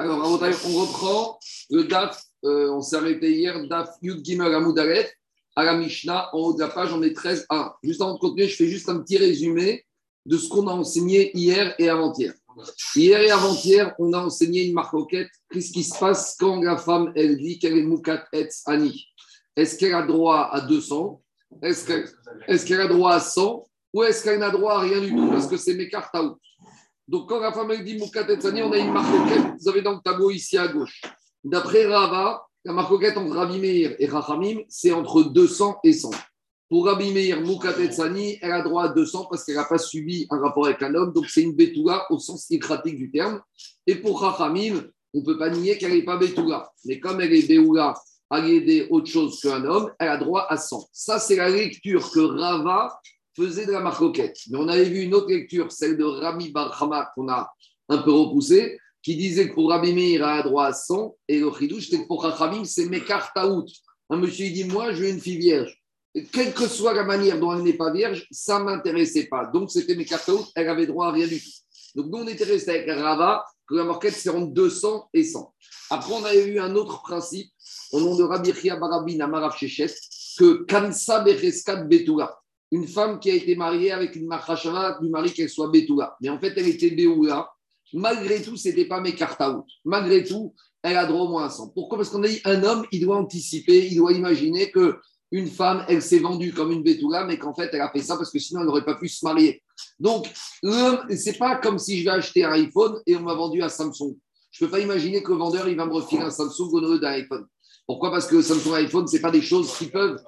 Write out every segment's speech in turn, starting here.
Alors, on reprend le DAF, euh, on s'est arrêté hier, DAF Yud Gimel Amoudaret, à la Mishnah, en haut de la page, on est 13 1. Juste avant de continuer, je fais juste un petit résumé de ce qu'on a enseigné hier et avant-hier. Hier et avant-hier, on a enseigné une marcoquette. Qu'est-ce qui se passe quand la femme, elle dit qu'elle est Moukat Etz Ani? Est-ce qu'elle a droit à 200 Est-ce qu'elle a droit à 100 Ou est-ce qu'elle n'a droit à rien du tout Parce que c'est mes cartes out. Donc, quand la femme, elle dit Moukat Etz Ani, on a une marcoquette. Vous avez dans le tableau ici à gauche. D'après Rava, la marcoquette entre Rabbi Meir et Rachamim, c'est entre 200 et 100. Pour Rabbi Meir, Moukatetsani, elle a droit à 200 parce qu'elle n'a pas subi un rapport avec un homme, donc c'est une Betula au sens écratique du terme. Et pour Rachamim, on ne peut pas nier qu'elle n'est pas Betula. Mais comme elle est Béoula à aider autre chose qu'un homme, elle a droit à 100. Ça, c'est la lecture que Rava faisait de la marcoquette. Mais on avait vu une autre lecture, celle de Rami Barhama, qu'on a un peu repoussée, qui disait que pour Rabbi Meir, a droit à 100. Et le chidouche, c'était que pour Rachamim, c'est Mekar Taout. Un monsieur, il dit Moi, je veux une fille vierge quelle que soit la manière dont elle n'est pas vierge, ça ne m'intéressait pas. Donc, c'était mes cartes elle avait droit à rien du tout. Donc, nous, on était resté avec Rava, que la marquette, c'est entre 200 et 100. Après, on avait eu un autre principe, au nom de Rabbi Chia Barabin Amarav Shechet, que Kansa Bereskat Betula, une femme qui a été mariée avec une Machashava du mari qu'elle soit Betula. Mais en fait, elle était Beoula. Malgré tout, ce n'était pas mes cartes Malgré tout, elle a droit au moins à 100. Pourquoi? Parce qu'on a dit un homme, il doit anticiper, il doit imaginer que une femme, elle s'est vendue comme une bétoula, mais qu'en fait, elle a fait ça parce que sinon, elle n'aurait pas pu se marier. Donc, c'est pas comme si je vais acheter un iPhone et on m'a vendu un Samsung. Je ne peux pas imaginer que le vendeur, il va me refiler un Samsung au lieu d'un iPhone. Pourquoi? Parce que Samsung et iPhone, ce pas des choses qui peuvent,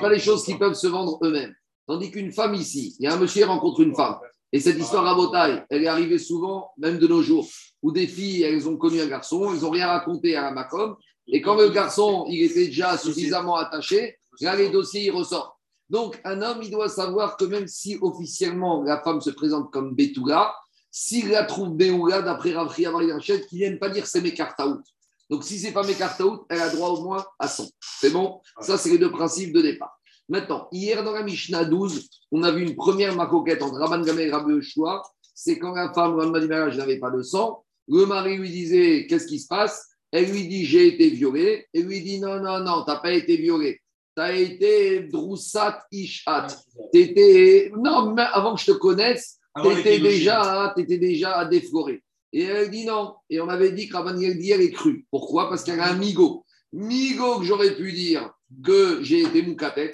pas des choses qui peuvent se vendre eux-mêmes. Tandis qu'une femme ici, il y a un monsieur rencontre une femme. Et cette histoire à Botaille, elle est arrivée souvent, même de nos jours, où des filles, elles ont connu un garçon, elles n'ont rien raconté à la Macom. Et quand le garçon, il était déjà suffisamment attaché, Là, les dossiers, ils ressortent. Donc, un homme, il doit savoir que même si officiellement la femme se présente comme Betula, s'il la trouve Béoula, d'après Ravri Amarichet, qui ne viennent pas dire c'est mes cartes out. Donc, si ce n'est pas mes cartes out, elle a droit au moins à 100. C'est bon? Ça, c'est les deux principes de départ. Maintenant, hier dans la Mishnah 12, on a vu une première macoquette entre Rabban Gamé et Rabbi Yoshua. C'est quand la femme, le du mariage, n'avait pas de sang. Le mari lui disait Qu'est-ce qui se passe? Elle lui dit J'ai été violée. Et lui dit Non, non, non, tu n'as pas été violée tu as été Droussat Ishat. Étais... Non, mais avant que je te connaisse, tu étais, déjà, étais déjà à déflorer. Et elle dit non. Et on avait dit que Rabban elle est crue. Pourquoi? Parce qu'elle a un migo. Migo que j'aurais pu dire que j'ai été moukatets.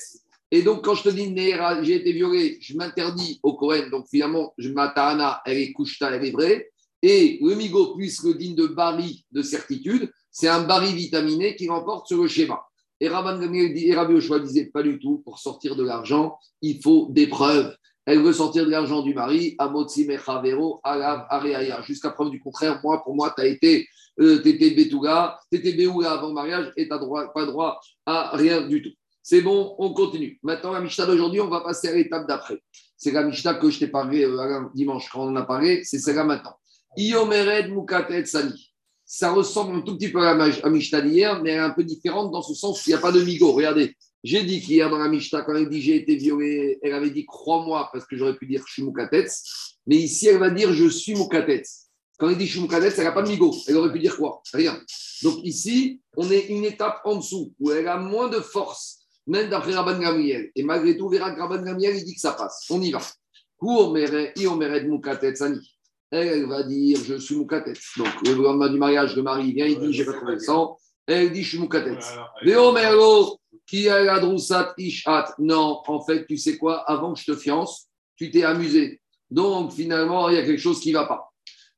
Et donc, quand je te dis j'ai été violé, je m'interdis au Cohen. Donc, finalement, je, ma tahana, elle est coucheta, elle est vraie. Et le migo, puisque digne de bari de certitude, c'est un bari vitaminé qui remporte sur le schéma. Et Rabbi Oshua disait pas du tout, pour sortir de l'argent, il faut des preuves. Elle veut sortir de l'argent du mari, Amotsi Mechavero, Alav, Areaya. Jusqu'à preuve du contraire, moi, pour moi, tu as été, euh, étais Betouga, tu étais Béouga avant le mariage et tu n'as pas droit à rien du tout. C'est bon, on continue. Maintenant, la Mishnah d'aujourd'hui, on va passer à l'étape d'après. C'est la Mishnah que je t'ai parlé euh, dimanche quand on a parlé, c'est celle-là maintenant. Iomered Mukatet Sani ça ressemble un tout petit peu à la Mishnah d'hier, mais elle est un peu différente dans ce sens qu'il n'y a pas de migo. Regardez, j'ai dit qu'hier dans la Mishnah, quand elle dit j'ai été violée, elle avait dit crois-moi parce que j'aurais pu dire je suis Moukatets. Mais ici, elle va dire je suis Moukatets. Quand elle dit je suis Moukatets, elle n'a pas de migo. Elle aurait pu dire quoi? Rien. Donc ici, on est une étape en dessous où elle a moins de force, même d'après Rabban Gamriel. Et malgré tout, on verra que Rabban Gamriel, il dit que ça passe. On y va. elle, va dire je suis moukatet. Donc le lendemain du mariage, le mari vient, il dit j'ai pas trouvé le sang. Elle dit je suis moukatet. Léomero, qui ishat. Non, en fait, tu sais quoi, avant que je te fiance, tu t'es amusé. Donc finalement, il y a quelque chose qui ne va pas.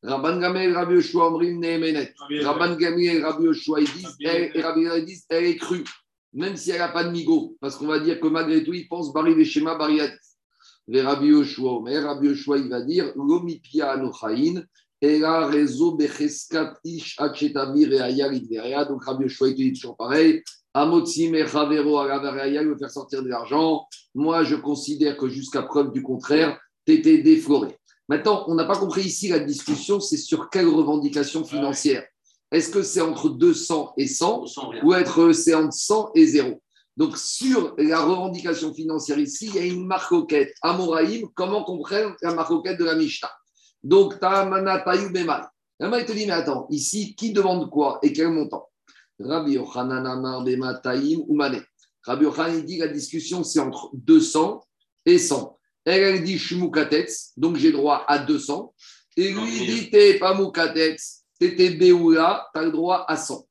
Rabban Gamel, Rabbi Yoshua, Omrim, Nehemenet. Rabban Gamel, Rabbi Yoshua, ils disent, elle, et Rabbi ils disent, elle est crue, même si elle n'a pas de migo, parce qu'on va dire que malgré tout, ils pensent Bari Veshema, Bari les Rabbi Yoshua mais Rabbi Yoshua, il va dire Lomipia anochain, et la réseau becheskat ish achetavir et ayar Donc Rabbi Yoshua, il dit toujours pareil Amotsim et Chavero il veut faire sortir de l'argent. Moi, je considère que jusqu'à preuve du contraire, tu étais défloré. Maintenant, on n'a pas compris ici la discussion, c'est sur quelle revendication financière? Est-ce que c'est entre 200 et 100 ou être c'est entre 100 et 0 donc, sur la revendication financière ici, il y a une marcoquette. Amoraïm, comment comprendre la marcoquette de la Mishnah? Donc, Tamana Tayu Bemal. il te dit, mais attends, ici, qui demande quoi et quel montant? Rabbi Yochanan Amar Bemataim ou Mané. Rabbi Yochanan, dit la discussion, c'est entre 200 et 100. Elle, elle dit Shmukatetz, donc j'ai droit à 200. Et lui, il dit T'es pas Mukatetz, t'es Beoula, t'as le droit à 100.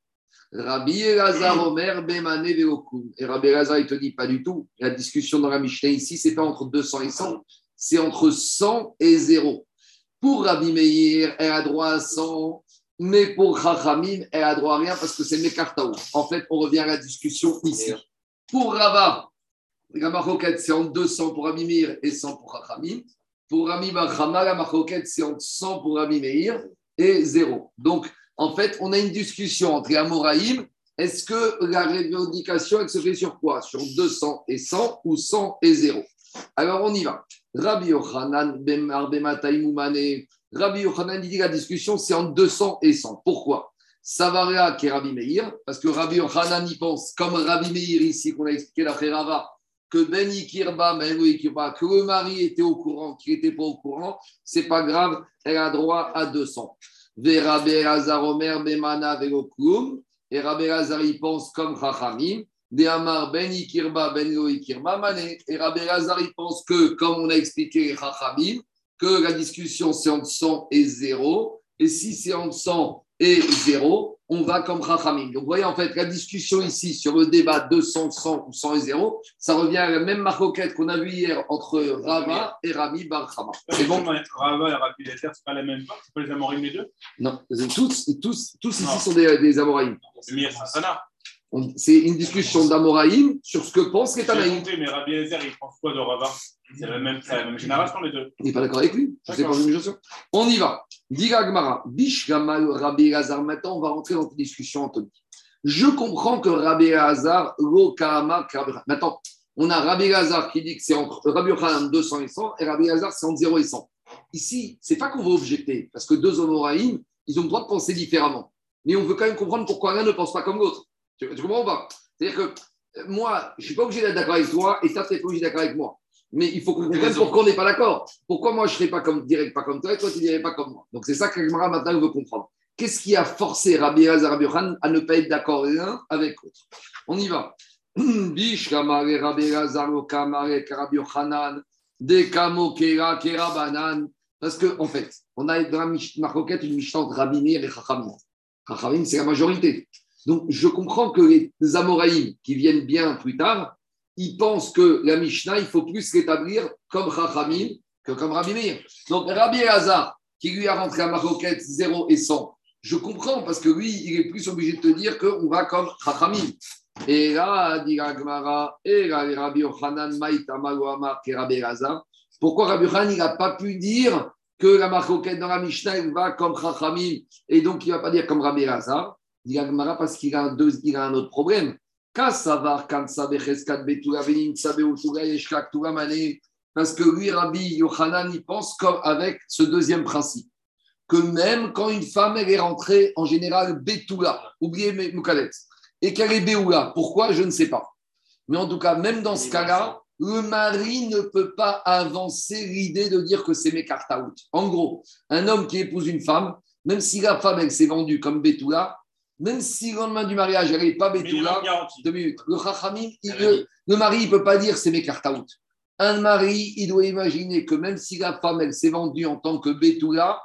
Rabbi Elazar Omer Bemane Veokum. Et Rabbi Elazar, il te dit pas du tout. La discussion dans la Mishnah ici, c'est pas entre 200 et 100, c'est entre 100 et 0. Pour Rabbi Meir, elle a droit à 100, mais pour Chachamim, elle a droit à rien parce que c'est Mekartaou. En fait, on revient à la discussion ici. Pour Rava, la maroquette, c'est entre 200 pour Rabbi Meir et 100 pour Chachamim. Pour Rabbi Bachama, la maroquette, c'est entre 100 pour Rabbi Meir et 0. Donc, en fait, on a une discussion entre Amoraïm. Est-ce que la revendication, elle se fait sur quoi? Sur 200 et 100 ou 100 et 0 Alors, on y va. Rabbi Yochanan, Rabbi Yochanan dit la discussion, c'est entre 200 et 100. Pourquoi? Savaria qui est Rabbi Meir, parce que Rabbi Yochanan y pense, comme Rabbi Meir ici, qu'on a expliqué la Rava, que Ben Ikirba, Ben que le mari était au courant, qu'il n'était pas au courant, c'est pas grave, elle a droit à 200. Et Rabbi Lazar, il pense comme Chachamim, de Amar Ben Ikirba, Ben Ikirba, Mané. Et Rabbi Lazar, il pense que, comme on a expliqué Chachamim, que la discussion c'est entre 100 et 0. Et si c'est entre 100 et 0, on va comme Chachamim. Donc, vous voyez, en fait, la discussion ici sur le débat 200, 100 ou 100 et 0, ça revient à la même marcoquette qu'on a vu hier entre Rava et Rami Bar C'est bon Rava et Rabbi Leter, c'est pas la même chose C'est pas les Amoraïm les deux? Non, tous, tous, tous ici sont des, des Amoraïm. Mais c'est une discussion d'Amoraïm sur ce que pensent les Tanaïm. Mais Rabbi Ezer, il pense quoi de Rava? C'est la, même, génération, les deux. Il n'est pas d'accord avec lui. Je sais pas même On y va. Diga Gmara, Bish Gamal Rabbi Hazar. Maintenant, on va rentrer dans une discussion, Anthony. Je comprends que Rabbi Hazar, Lokama, Maintenant, on a Rabbi Hazar qui dit que c'est entre Rabbi Yochanan 200 et 100 et Rabbi Hazar c'est entre 0 et 100. Ici, c'est pas qu'on va objecter, parce que deux Amoraïm, ils ont le droit de penser différemment. Mais on veut quand même comprendre pourquoi l'un ne pense pas comme l'autre. Tu, comprends pas? C'est-à-dire que euh, moi, je ne suis pas obligé d'être d'accord avec toi et toi, tu n'es pas obligé d'être d'accord avec moi. Mais il faut qu'on comprenne pourquoi on n'est pas d'accord. Pourquoi moi, je ne serais pas comme, direct pas comme toi et toi, tu ne dirais pas comme moi? Donc, c'est ça que Gemara maintenant veut comprendre. Qu'est-ce qui a forcé Rabbi Elazar Rabbi à ne pas être d'accord l'un avec l'autre? On y va. Parce qu'en en fait, on a dans la Marcoquette une Mishnah entre Rabbi et Chachamim. Chachamim, c'est la majorité. Donc, je comprends que les Amoraïm qui viennent bien plus tard, ils pensent que la Mishnah, il faut plus l'établir comme Chachamim que comme Rabbi Meir. Donc, Rabbi Hazar, qui lui a rentré à Maroquette 0 et 100, je comprends parce que lui, il est plus obligé de te dire qu'on va comme Chachamim. Et là, dit Gmara, et là, Rabbi Yochanan, Rabbi Hazar. Pourquoi Rabbi Yochanan, il n'a pas pu dire que la Maroquette dans la Mishnah, il va comme Chachamim, et donc il ne va pas dire comme Rabbi Hazar dit Agmara parce qu'il a, il a un autre problème. Parce que lui, Rabbi Yochanan, il pense avec ce deuxième principe. Que même quand une femme elle est rentrée en général Betula, oubliez Moukalet, et qu'elle est Béoula, pourquoi Je ne sais pas. Mais en tout cas, même dans ce cas-là, le mari ne peut pas avancer l'idée de dire que c'est Mekartaout. En gros, un homme qui épouse une femme, même si la femme elle s'est vendue comme Betula, même si le lendemain du mariage, elle n'est pas Betula, deux minutes. Le Chachamim, le, mari, il ne peut pas dire c'est mes out. Un mari, il doit imaginer que même si la femme, elle s'est vendue en tant que Betula,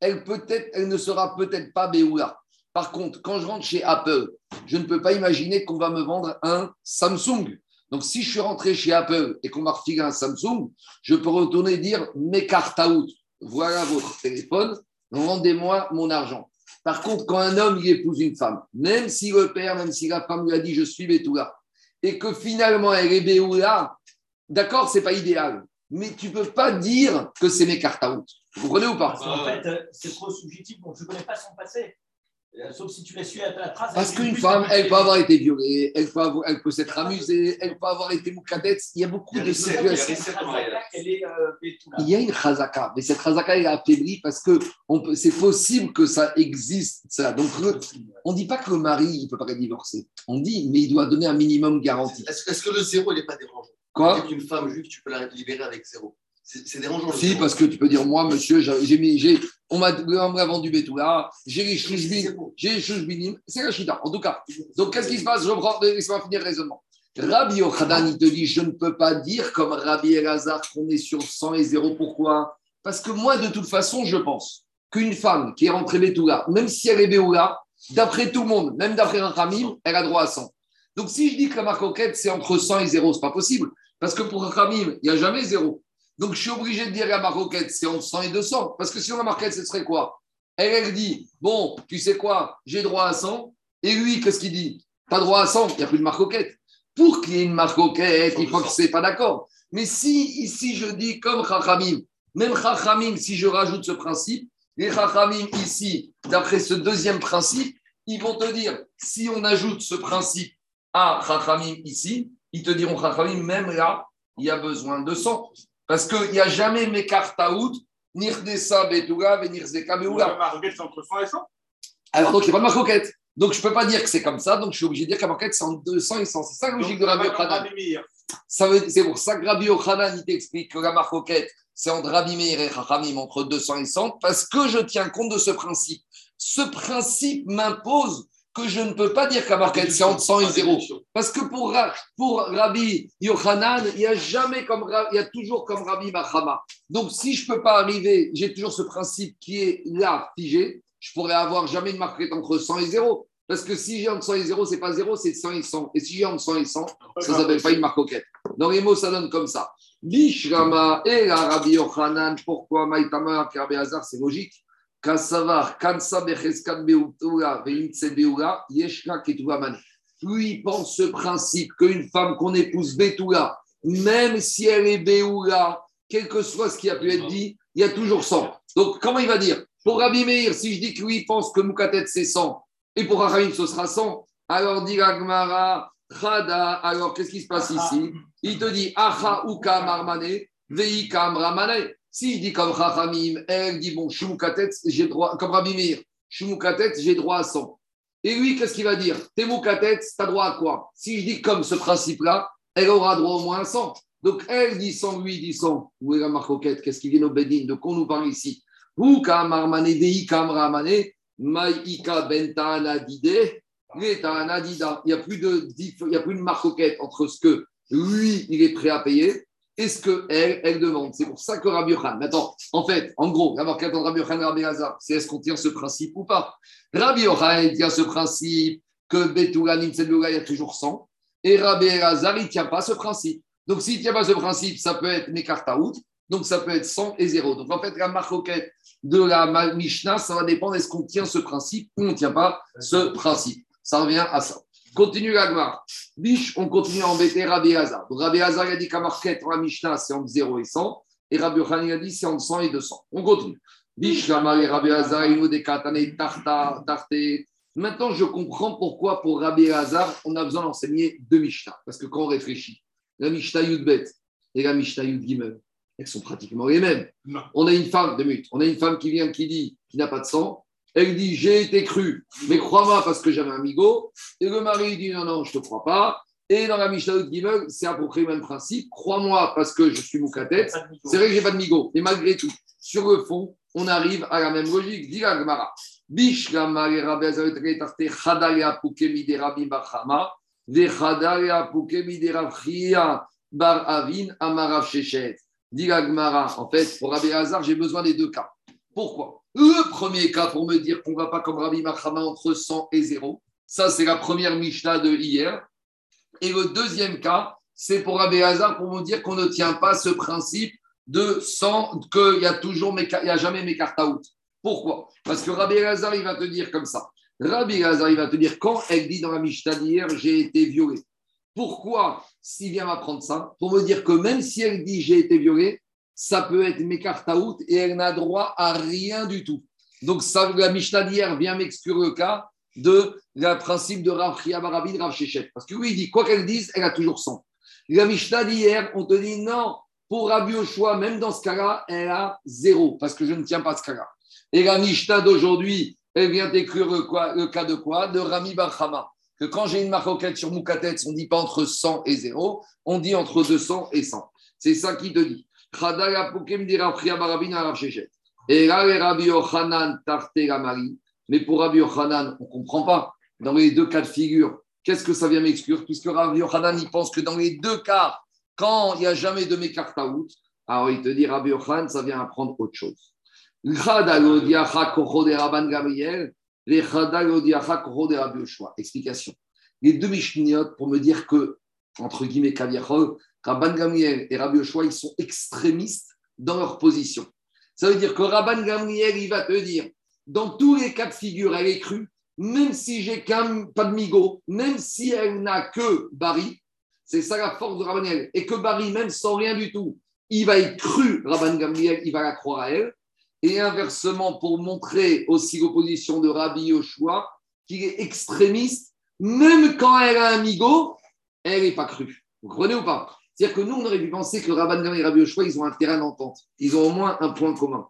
elle, peut -être, elle ne sera peut-être pas Béoula. Par contre, quand je rentre chez Apple, je ne peux pas imaginer qu'on va me vendre un Samsung. Donc, si je suis rentré chez Apple et qu'on m'a refilé un Samsung, je peux retourner et dire mes out. Voilà votre téléphone, rendez-moi mon argent. Par contre, quand un homme y épouse une femme, même si le père, même si la femme lui a dit je suis Betula, et que finalement elle est Béoula, d'accord, c'est pas idéal, mais tu peux pas dire que c'est mes cartes Vous comprenez ou pas? En fait, euh, c'est trop subjectif. Bon, je ne connais pas son passé. Euh, sauf si tu la suis à la trace. Parce qu'une femme, elle peut avoir été violée, elle peut, elle peut s'être amusée, elle peut avoir été moukadette. Il y a beaucoup de situations. Il y a une chazaka, mais cette chazaka est affaiblie parce que c'est possible que ça existe. Ça. Donc, on ne dit pas que le mari ne peut pas être divorcé. On dit, mais il doit donner un minimum garanti. Est-ce que le zéro n'est pas dérangeant? Quoi? Avec une femme juive, tu peux la libérer avec zéro. C'est c'est dérangeant. Si, parce que tu peux dire, moi, monsieur, j'ai mis, j'ai, on m'a vendu Betula, j'ai les j'ai c'est la chita, en tout cas. Donc, qu'est-ce qui se passe? Je reprends, laisse-moi finir le raisonnement. Rabbi Yochanan, il te dit, je ne peux pas dire comme Rabbi Elazar qu'on est sur 100 et 0. Pourquoi? Parce que moi, de toute façon, je pense qu'une femme qui est rentrée Betula, même si elle est Béoula, d'après tout le monde, même d'après Rachamim, elle a droit à 100. Donc, si je dis que la marcoquette, c'est entre 100 et 0, ce n'est pas possible. Parce que pour Rachamim, il n'y a jamais 0. Donc, je suis obligé de dire la maroquette, c'est entre 100 et 200. Parce que sinon, la maroquette, ce serait quoi? Elle, elle dit, bon, tu sais quoi, j'ai droit à 100. Et lui, qu'est-ce qu'il dit? Pas droit à 100, il n'y a plus de maroquette. Pour qu'il y ait une maroquette, il faut que c'est pas d'accord. Mais si ici, je dis comme Chachamim, même Chachamim, si je rajoute ce principe, les Chachamim ici, d'après ce deuxième principe, ils vont te dire, si on ajoute ce principe à Chachamim ici, ils te diront Chachamim, même là, il y a besoin de 100. Parce qu'il n'y a jamais Mekartaout, Nirdesa Betula, Nirzeka Beula. La marquette, c'est entre 100 et 100. Alors, donc, il n'y a pas de marcoquette. Donc, je ne peux pas dire que c'est comme ça. Donc, je suis obligé de dire que la marcoquette, c'est entre 200 et 100. C'est ça la logique de Rabbi veut- C'est pour ça que Rabbi Yochanan, il t'explique que la marcoquette, c'est entre Rabbi Meir et Chachamim, entre 200 et 100, parce que je tiens compte de ce principe. Ce principe m'impose que je ne peux pas dire que la marcoquette, c'est entre 100 et 0. Parce que pour, pour Rabbi Yochanan, il y a jamais comme il y a toujours comme Rabbi Mahama. Donc si je ne peux pas arriver, j'ai toujours ce principe qui est là, figé, je pourrais avoir jamais une marquette entre 100 et 0. Parce que si j'ai entre 100 et 0, c'est pas 0, c'est 100 et 100. Et si j'ai entre 100 et 100, ça ne s'appelle pas une marcoquette. Dans les mots, ça donne comme ça. Bishrama et la Rabbi Yochanan, pourquoi Maïtama Rabbi Hazar, c'est logique. Lui, il pense ce principe qu'une femme qu'on épouse Betula, même si elle est Beula, quel que soit ce qui a pu être dit, il y a toujours 100. Donc, comment il va dire? Pour Rabbi Meir, si je dis que lui, pense que Moukatet, c'est 100, et pour Rahim, ce sera 100, alors dit Agmara, Chada, alors qu'est-ce qui se passe ici? Il te dit Acha Uka Marmane, Veika Ramane. Si je dis comme Chachamim, elle dit bon, Shumukatet, j'ai droit, comme Rabbi Meir, Shumukatet, j'ai droit à 100. Et lui, qu'est-ce qu'il va dire? T'es Moukatet, t'as droit à quoi? Si je dis comme ce principe-là, elle aura droit au moins à 100. Donc elle dit 100, lui dit 100. Où est la marcoquette Qu'est-ce qui vient au Bedin? De quoi on nous parle ici? Uka Marmane, Veika Ramane, Maïka Bentana Dide. Il n'y a plus de, il a plus de marcoquette entre ce que lui, il est prêt à payer et ce que elle, demande? C'est pour ça que Rabbi Yochanan. Maintenant, en fait, en gros, la marquette entre Rabbi Yochanan et Rabbi Hazar, c'est est-ce qu'on tient ce principe ou pas? Rabbi Yochanan, il tient ce principe que Betula, Nimtsedula, il y a toujours 100. Et Rabbi Hazar, il ne tient pas ce principe. Donc, s'il ne tient pas ce principe, ça peut être Mekartaout, donc ça peut être 100 et 0. Donc, en fait, la marcoquette de la Mishnah, ça va dépendre est-ce qu'on tient ce principe ou on ne tient pas ce principe? Ça revient à ça. Continue la gloire. Biche, on continue à embêter Rabbi Hazar. Donc, Rabbi Hazar, il a dit qu'à marquette, la Mishnah, c'est entre 0 et 100. Et Rabbi il a dit c'est entre 100 et 200. On continue. Biche, Rabbi Hazar, il nous décatane, tarta, tarté. Maintenant, je comprends pourquoi pour Rabbi Hazar, on a besoin d'enseigner deux Mishnah. Parce que quand on réfléchit, la Mishnah Yudbet et la Mishnah Yud Gimel, elles sont pratiquement les mêmes. Non. On a une femme, de mute, on a une femme qui vient, qui dit, qui n'a pas de sang. Elle dit, j'ai été crue, mais crois-moi parce que j'avais un migot. Et le mari dit, non, non, je ne te crois pas. Et dans la Mishnah Gimel, c'est à peu près le même principe. Crois-moi parce que je suis moukatet. C'est vrai que j'ai pas de migot, mais malgré tout, sur le fond, on arrive à la même logique. Dis la Gemara. Et et de de Bar Avin Amarav Shechet. Dis la Gemara. En fait, pour Rabbi Hazar, j'ai besoin des deux cas. Pourquoi? Le premier cas, pour me dire qu'on ne va pas comme Rabbi Bachama entre 100 et 0. Ça, c'est la première Mishnah de hier. Et le deuxième cas, c'est pour Rabbi Hazar pour me dire qu'on ne tient pas ce principe de 100, qu'il y a toujours, y a jamais mes cartes out. Pourquoi? Parce que Rabbi Hazar, il va te dire comme ça. Rabbi Hazar, il va te dire quand elle dit dans la Mishnah d'hier, j'ai été violée. Pourquoi s'il vient m'apprendre ça? Pour me dire que même si elle dit j'ai été violée, ça peut être mes cartes out et elle n'a droit à rien du tout. Donc la Mishnah d'hier vient m'exclure le cas de le principe de Rav Chia Barabin, Rav Shechet. Parce que oui, il dit quoi qu'elle dise, elle a toujours 100. La Mishnah d'hier, on te dit non, pour Rabbi Oshua, même dans ce cas-là, elle a zéro, parce que je ne tiens pas ce cas-là. Et la Mishnah d'aujourd'hui, elle vient écrire le, cas de quoi? De Rami Barhama. Que quand j'ai une maroquette sur Moukatet, on ne dit pas entre 100 et 0, on dit entre 200 et 100. C'est ça qui te dit. Et là, Rabbi Yochanan. Mais pour Rabbi Yochanan, on ne comprend pas. Dans les deux cas de figure, qu'est-ce que ça vient m'exclure? Puisque Rabbi Yochanan, il pense que dans les deux cas, quand il n'y a jamais de Mekartaout, alors il te dit Rabbi Yochanan, ça vient apprendre autre chose. Explication. Les deux Mishniyot pour me dire que, entre guillemets, Kaviachol, Rabban Gamriel et Rabbi Yoshua, ils sont extrémistes dans leur position. Ça veut dire que Rabban Gamriel, il va te dire, dans tous les cas de figure, elle est crue, même si j'ai qu'un pas même si elle n'a que Bari, c'est ça la force de Rabban Gamriel, et que Bari, même sans rien du tout, il va être cru, Rabban Gamriel, il va la croire à elle. Et inversement, pour montrer aussi l'opposition de Rabbi Yoshua, qu'il est extrémiste, même quand elle a un migo, elle n'est pas crue. Vous comprenez ou pas? C'est-à-dire que nous, on aurait pu penser que Rabban Gamriel et Rabbi Yoshua, ils ont un terrain d'entente. Ils ont au moins un point commun.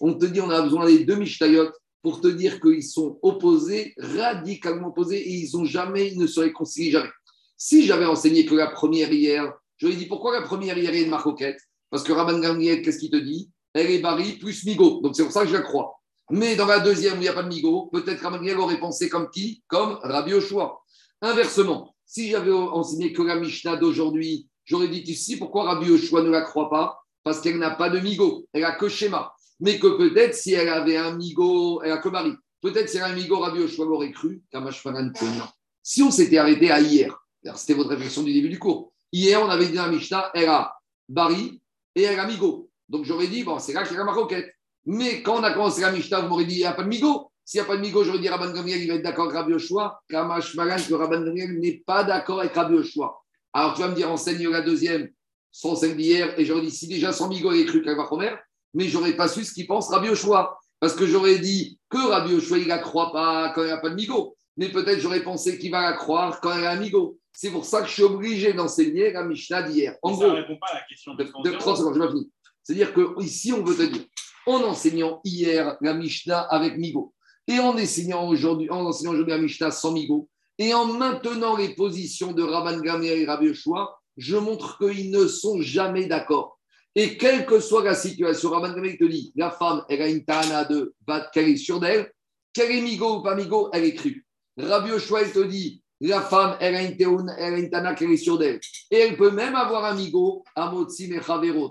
On te dit, on a besoin des deux Mishtayot pour te dire qu'ils sont opposés, radicalement opposés, et ils ont jamais, ils ne se réconcilient jamais. Si j'avais enseigné que la première hier, j'aurais dit pourquoi la première hier est une marcoquette Parce que Rabban Gamriel, qu'est-ce qu'il te dit? Elle est Bari plus Migo. Donc c'est pour ça que je la crois. Mais dans la deuxième où il n'y a pas de Migo, peut-être Rabban Gamriel aurait pensé comme qui? Comme Rabbi Yoshua. Inversement, si j'avais enseigné que la Mishnah d'aujourd'hui, j'aurais dit ici pourquoi Rabbi Yoshua ne la croit pas? Parce qu'elle n'a pas de Migo, elle a que schéma. Mais que peut-être si elle avait un Migo, elle a que Marie. Peut-être si elle a un Migo, Rabbi Yoshua l'aurait cru, Kamashfaran Si on s'était arrêté à hier, c'était votre réflexion du début du cours. Hier, on avait dit à Mishnah, elle a Bari et elle a Migo. Donc j'aurais dit, bon, c'est là y a ma roquette. Mais quand on a commencé la Mishnah, vous m'aurez dit, il n'y a pas de Migo. S'il n'y a pas de Migo, j'aurais dit Rabban Gamiel, il va être d'accord avec Rabbi Yoshua. Kamash Magan, que Rabban Gamiel n'est pas d'accord avec Rabbi Yoshua. Alors tu vas me dire, enseigne la deuxième, son celle d'hier, et j'aurais dit, si déjà son Migo est cru qu'elle va mais j'aurais pas su ce qu'il pense Rabbi Yoshua. Parce que j'aurais dit que Rabbi Yoshua, il ne la croit pas quand il n'y a pas de Migo. Mais peut-être j'aurais pensé qu'il va la croire quand elle a un Migo. C'est pour ça que je suis obligé d'enseigner la Mishnah d'hier. En ça gros, ne répond pas à la question de, de, de 30 secondes, je vais finir. C'est-à-dire que ici, on veut te dire, en enseignant hier la Mishnah avec Migo, et en enseignant aujourd'hui, en enseignant aujourd'hui la Mishnah sans Migo, et en maintenant les positions de Rabban Gamliel et Rabbi Yoshua, je montre qu'ils ne sont jamais d'accord. Et quelle que soit la situation, Rabban Gamliel te dit, la femme, elle a une tana de qu'elle est sûre d'elle, qu'elle est Migo ou pas Migo, elle est crue. Rabbi Yoshua, il te dit, la femme, elle a une, elle a une tana qu'elle est sûre d'elle. Et elle peut même avoir un migo, un motzi.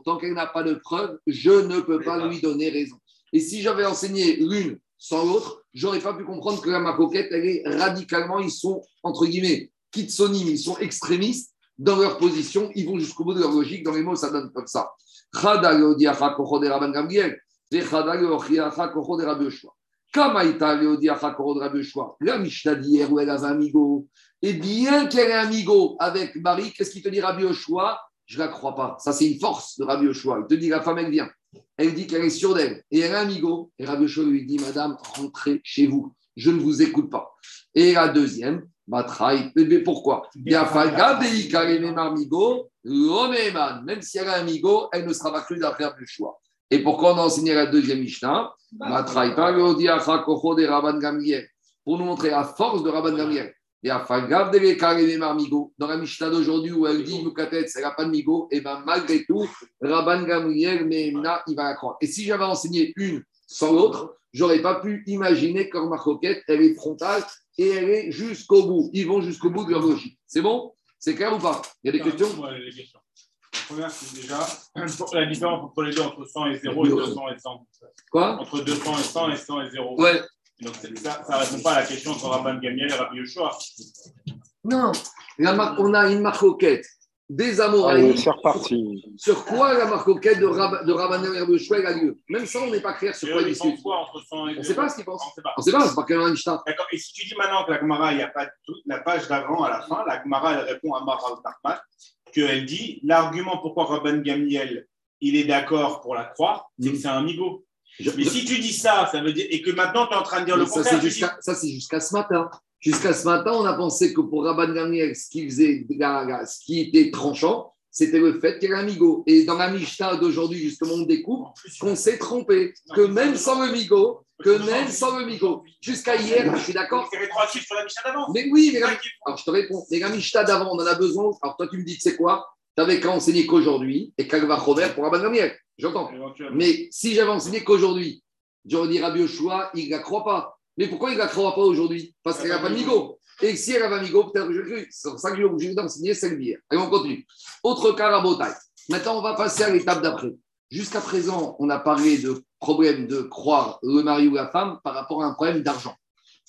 Tant qu'elle n'a pas de preuve, je ne peux pas lui donner raison. Et si j'avais enseigné l'une sans l'autre, j'aurais pas pu comprendre que la macoquette, elle est radicalement, ils sont, entre guillemets, kitsonim, ils sont extrémistes dans leur position, ils vont jusqu'au bout de leur logique. Dans les mots, ça donne comme ça. Yoshua. La Mishnah d'hier où elle avait un migo, et bien qu'elle ait un migo avec Marie, qu'est-ce qu'il te dit Rabbi Yoshua? Je ne la crois pas. Ça, c'est une force de Rabbi Yoshua. Il te dit, la femme, elle vient. Elle dit qu'elle est sûre d'elle. Et elle a un migo. Et Rabbi lui dit, Madame, rentrez chez vous. Je ne vous écoute pas. Et la deuxième, Batraï. Mais pourquoi. Même si elle a un migo, elle ne sera pas crue d'après Rabbi Yoshua. Et pourquoi on a enseigné la deuxième Mishnah? Batraï. Pour nous montrer la force de Rabban Gamliel. Et à Fagav de Lekare Migo, dans la Mishnah d'aujourd'hui où elle dit Mukatet, elle n'a pas de Migo, et bien malgré tout, Rabban Gamriel, Mehemna, il va la croire. Et si j'avais enseigné une sans l'autre, j'aurais pas pu imaginer que ma roquette, elle est frontale et elle est jusqu'au bout. Ils vont jusqu'au bout de leur logique. C'est bon? C'est clair ou pas? Il y a des questions? Première, c'est déjà la différence entre les deux, entre 100 et 0 et 200 et 100. Quoi? Entre 200 et 100 et 100 et 0. Ouais. Donc ça ne répond pas à la question entre Rabban Gamiel et Rabbi Yoshua. Non. La on a une marcoquette des Amoraïs. reparti. Sur quoi la marcoquette de, Rab de Rabban et Chouel a lieu? Même ça, on n'est pas clair sur quoi ils discutent. quoi entre 100 et 0 On ne sait pas ce qu'ils pensent. On ne sait pas. C'est pas quelle Mishnah. D'accord. Et si tu dis maintenant que la Gemara, il n'y a pas toute la page d'avant à la fin, la Gemara, elle répond à Mara Tarmat, qu'elle dit l'argument pourquoi Rabban Gamiel, il est d'accord pour la croire, c'est que c'est un migo. Je- Mais si tu dis ça, ça veut dire. Et que maintenant, tu es en train de dire le ça, contraire. tu ça, c'est jusqu'à ce matin. Jusqu'à ce matin, on a pensé que pour Rabban Gamliel, ce qui, faisait, la- la- ce qui était tranchant, c'était le fait qu'il y avait un migo. Et dans la Mishnah d'aujourd'hui, justement, on découvre qu'on s'est trompé. Que même sans le migo, que même sans le migo, jusqu'à hier, je suis d'accord. C'est rétroactif sur la Mishnah d'avant. Mais oui, mais la- alors je te réponds. Mais la Mishnah d'avant, on en a besoin. Alors toi, tu me dis, c'est quoi? N'avais qu'à enseigner qu'aujourd'hui et qu'elle va Chomer pour Rabban Gamliel. J'entends. Mais si j'avais enseigné qu'aujourd'hui, j'aurais dit Rabbi Yoshua, il ne la croit pas. Mais pourquoi il ne la croit pas aujourd'hui? Parce qu'elle n'a pas de migo. Et si elle a pas de migo, peut-être que je cru. C'est pour ça que j'ai obligé d'enseigner celle d'hier. Allez, on continue. Autre cas, Rabotai. Maintenant, on va passer à l'étape d'après. Jusqu'à présent, on a parlé de problème de croire le mari ou la femme par rapport à un problème d'argent.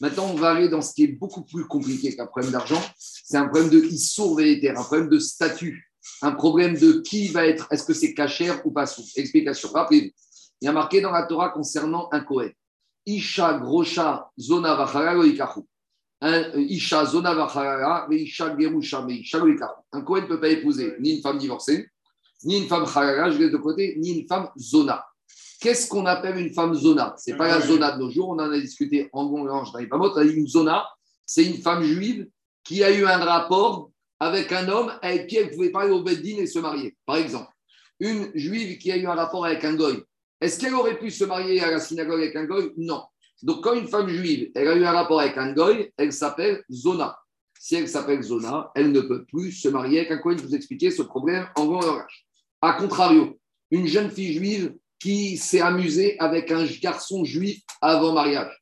Maintenant, on va aller dans ce qui est beaucoup plus compliqué qu'un problème d'argent. C'est un problème de issour vélétaire, un problème de statut, un problème de qui va être, est-ce que c'est cachère ou pas sous? Explication. Rappelez-vous, il y a marqué dans la Torah concernant un Kohen. Isha grosha zona vachara euh, Isha zona vachara, Isha gerusha, Isha. Un Kohen ne peut pas épouser ni une femme divorcée, ni une femme harara, je laisse de côté, ni une femme zona. Qu'est-ce qu'on appelle une femme zona? C'est pas la zona de nos jours, on en a discuté en bon Pamot. On a dit Une zona, c'est une femme juive qui a eu un rapport avec un homme avec qui elle pouvait parler au Beddin et se marier. Par exemple, une juive qui a eu un rapport avec un goy, est-ce qu'elle aurait pu se marier à la synagogue avec un goy? Non. Donc, quand une femme juive, elle a eu un rapport avec un goy, elle s'appelle zona. Si elle s'appelle zona, elle ne peut plus se marier avec un goy. Je vous expliquer ce problème en bon langage. A contrario, une jeune fille juive qui s'est amusée avec un garçon juif avant mariage.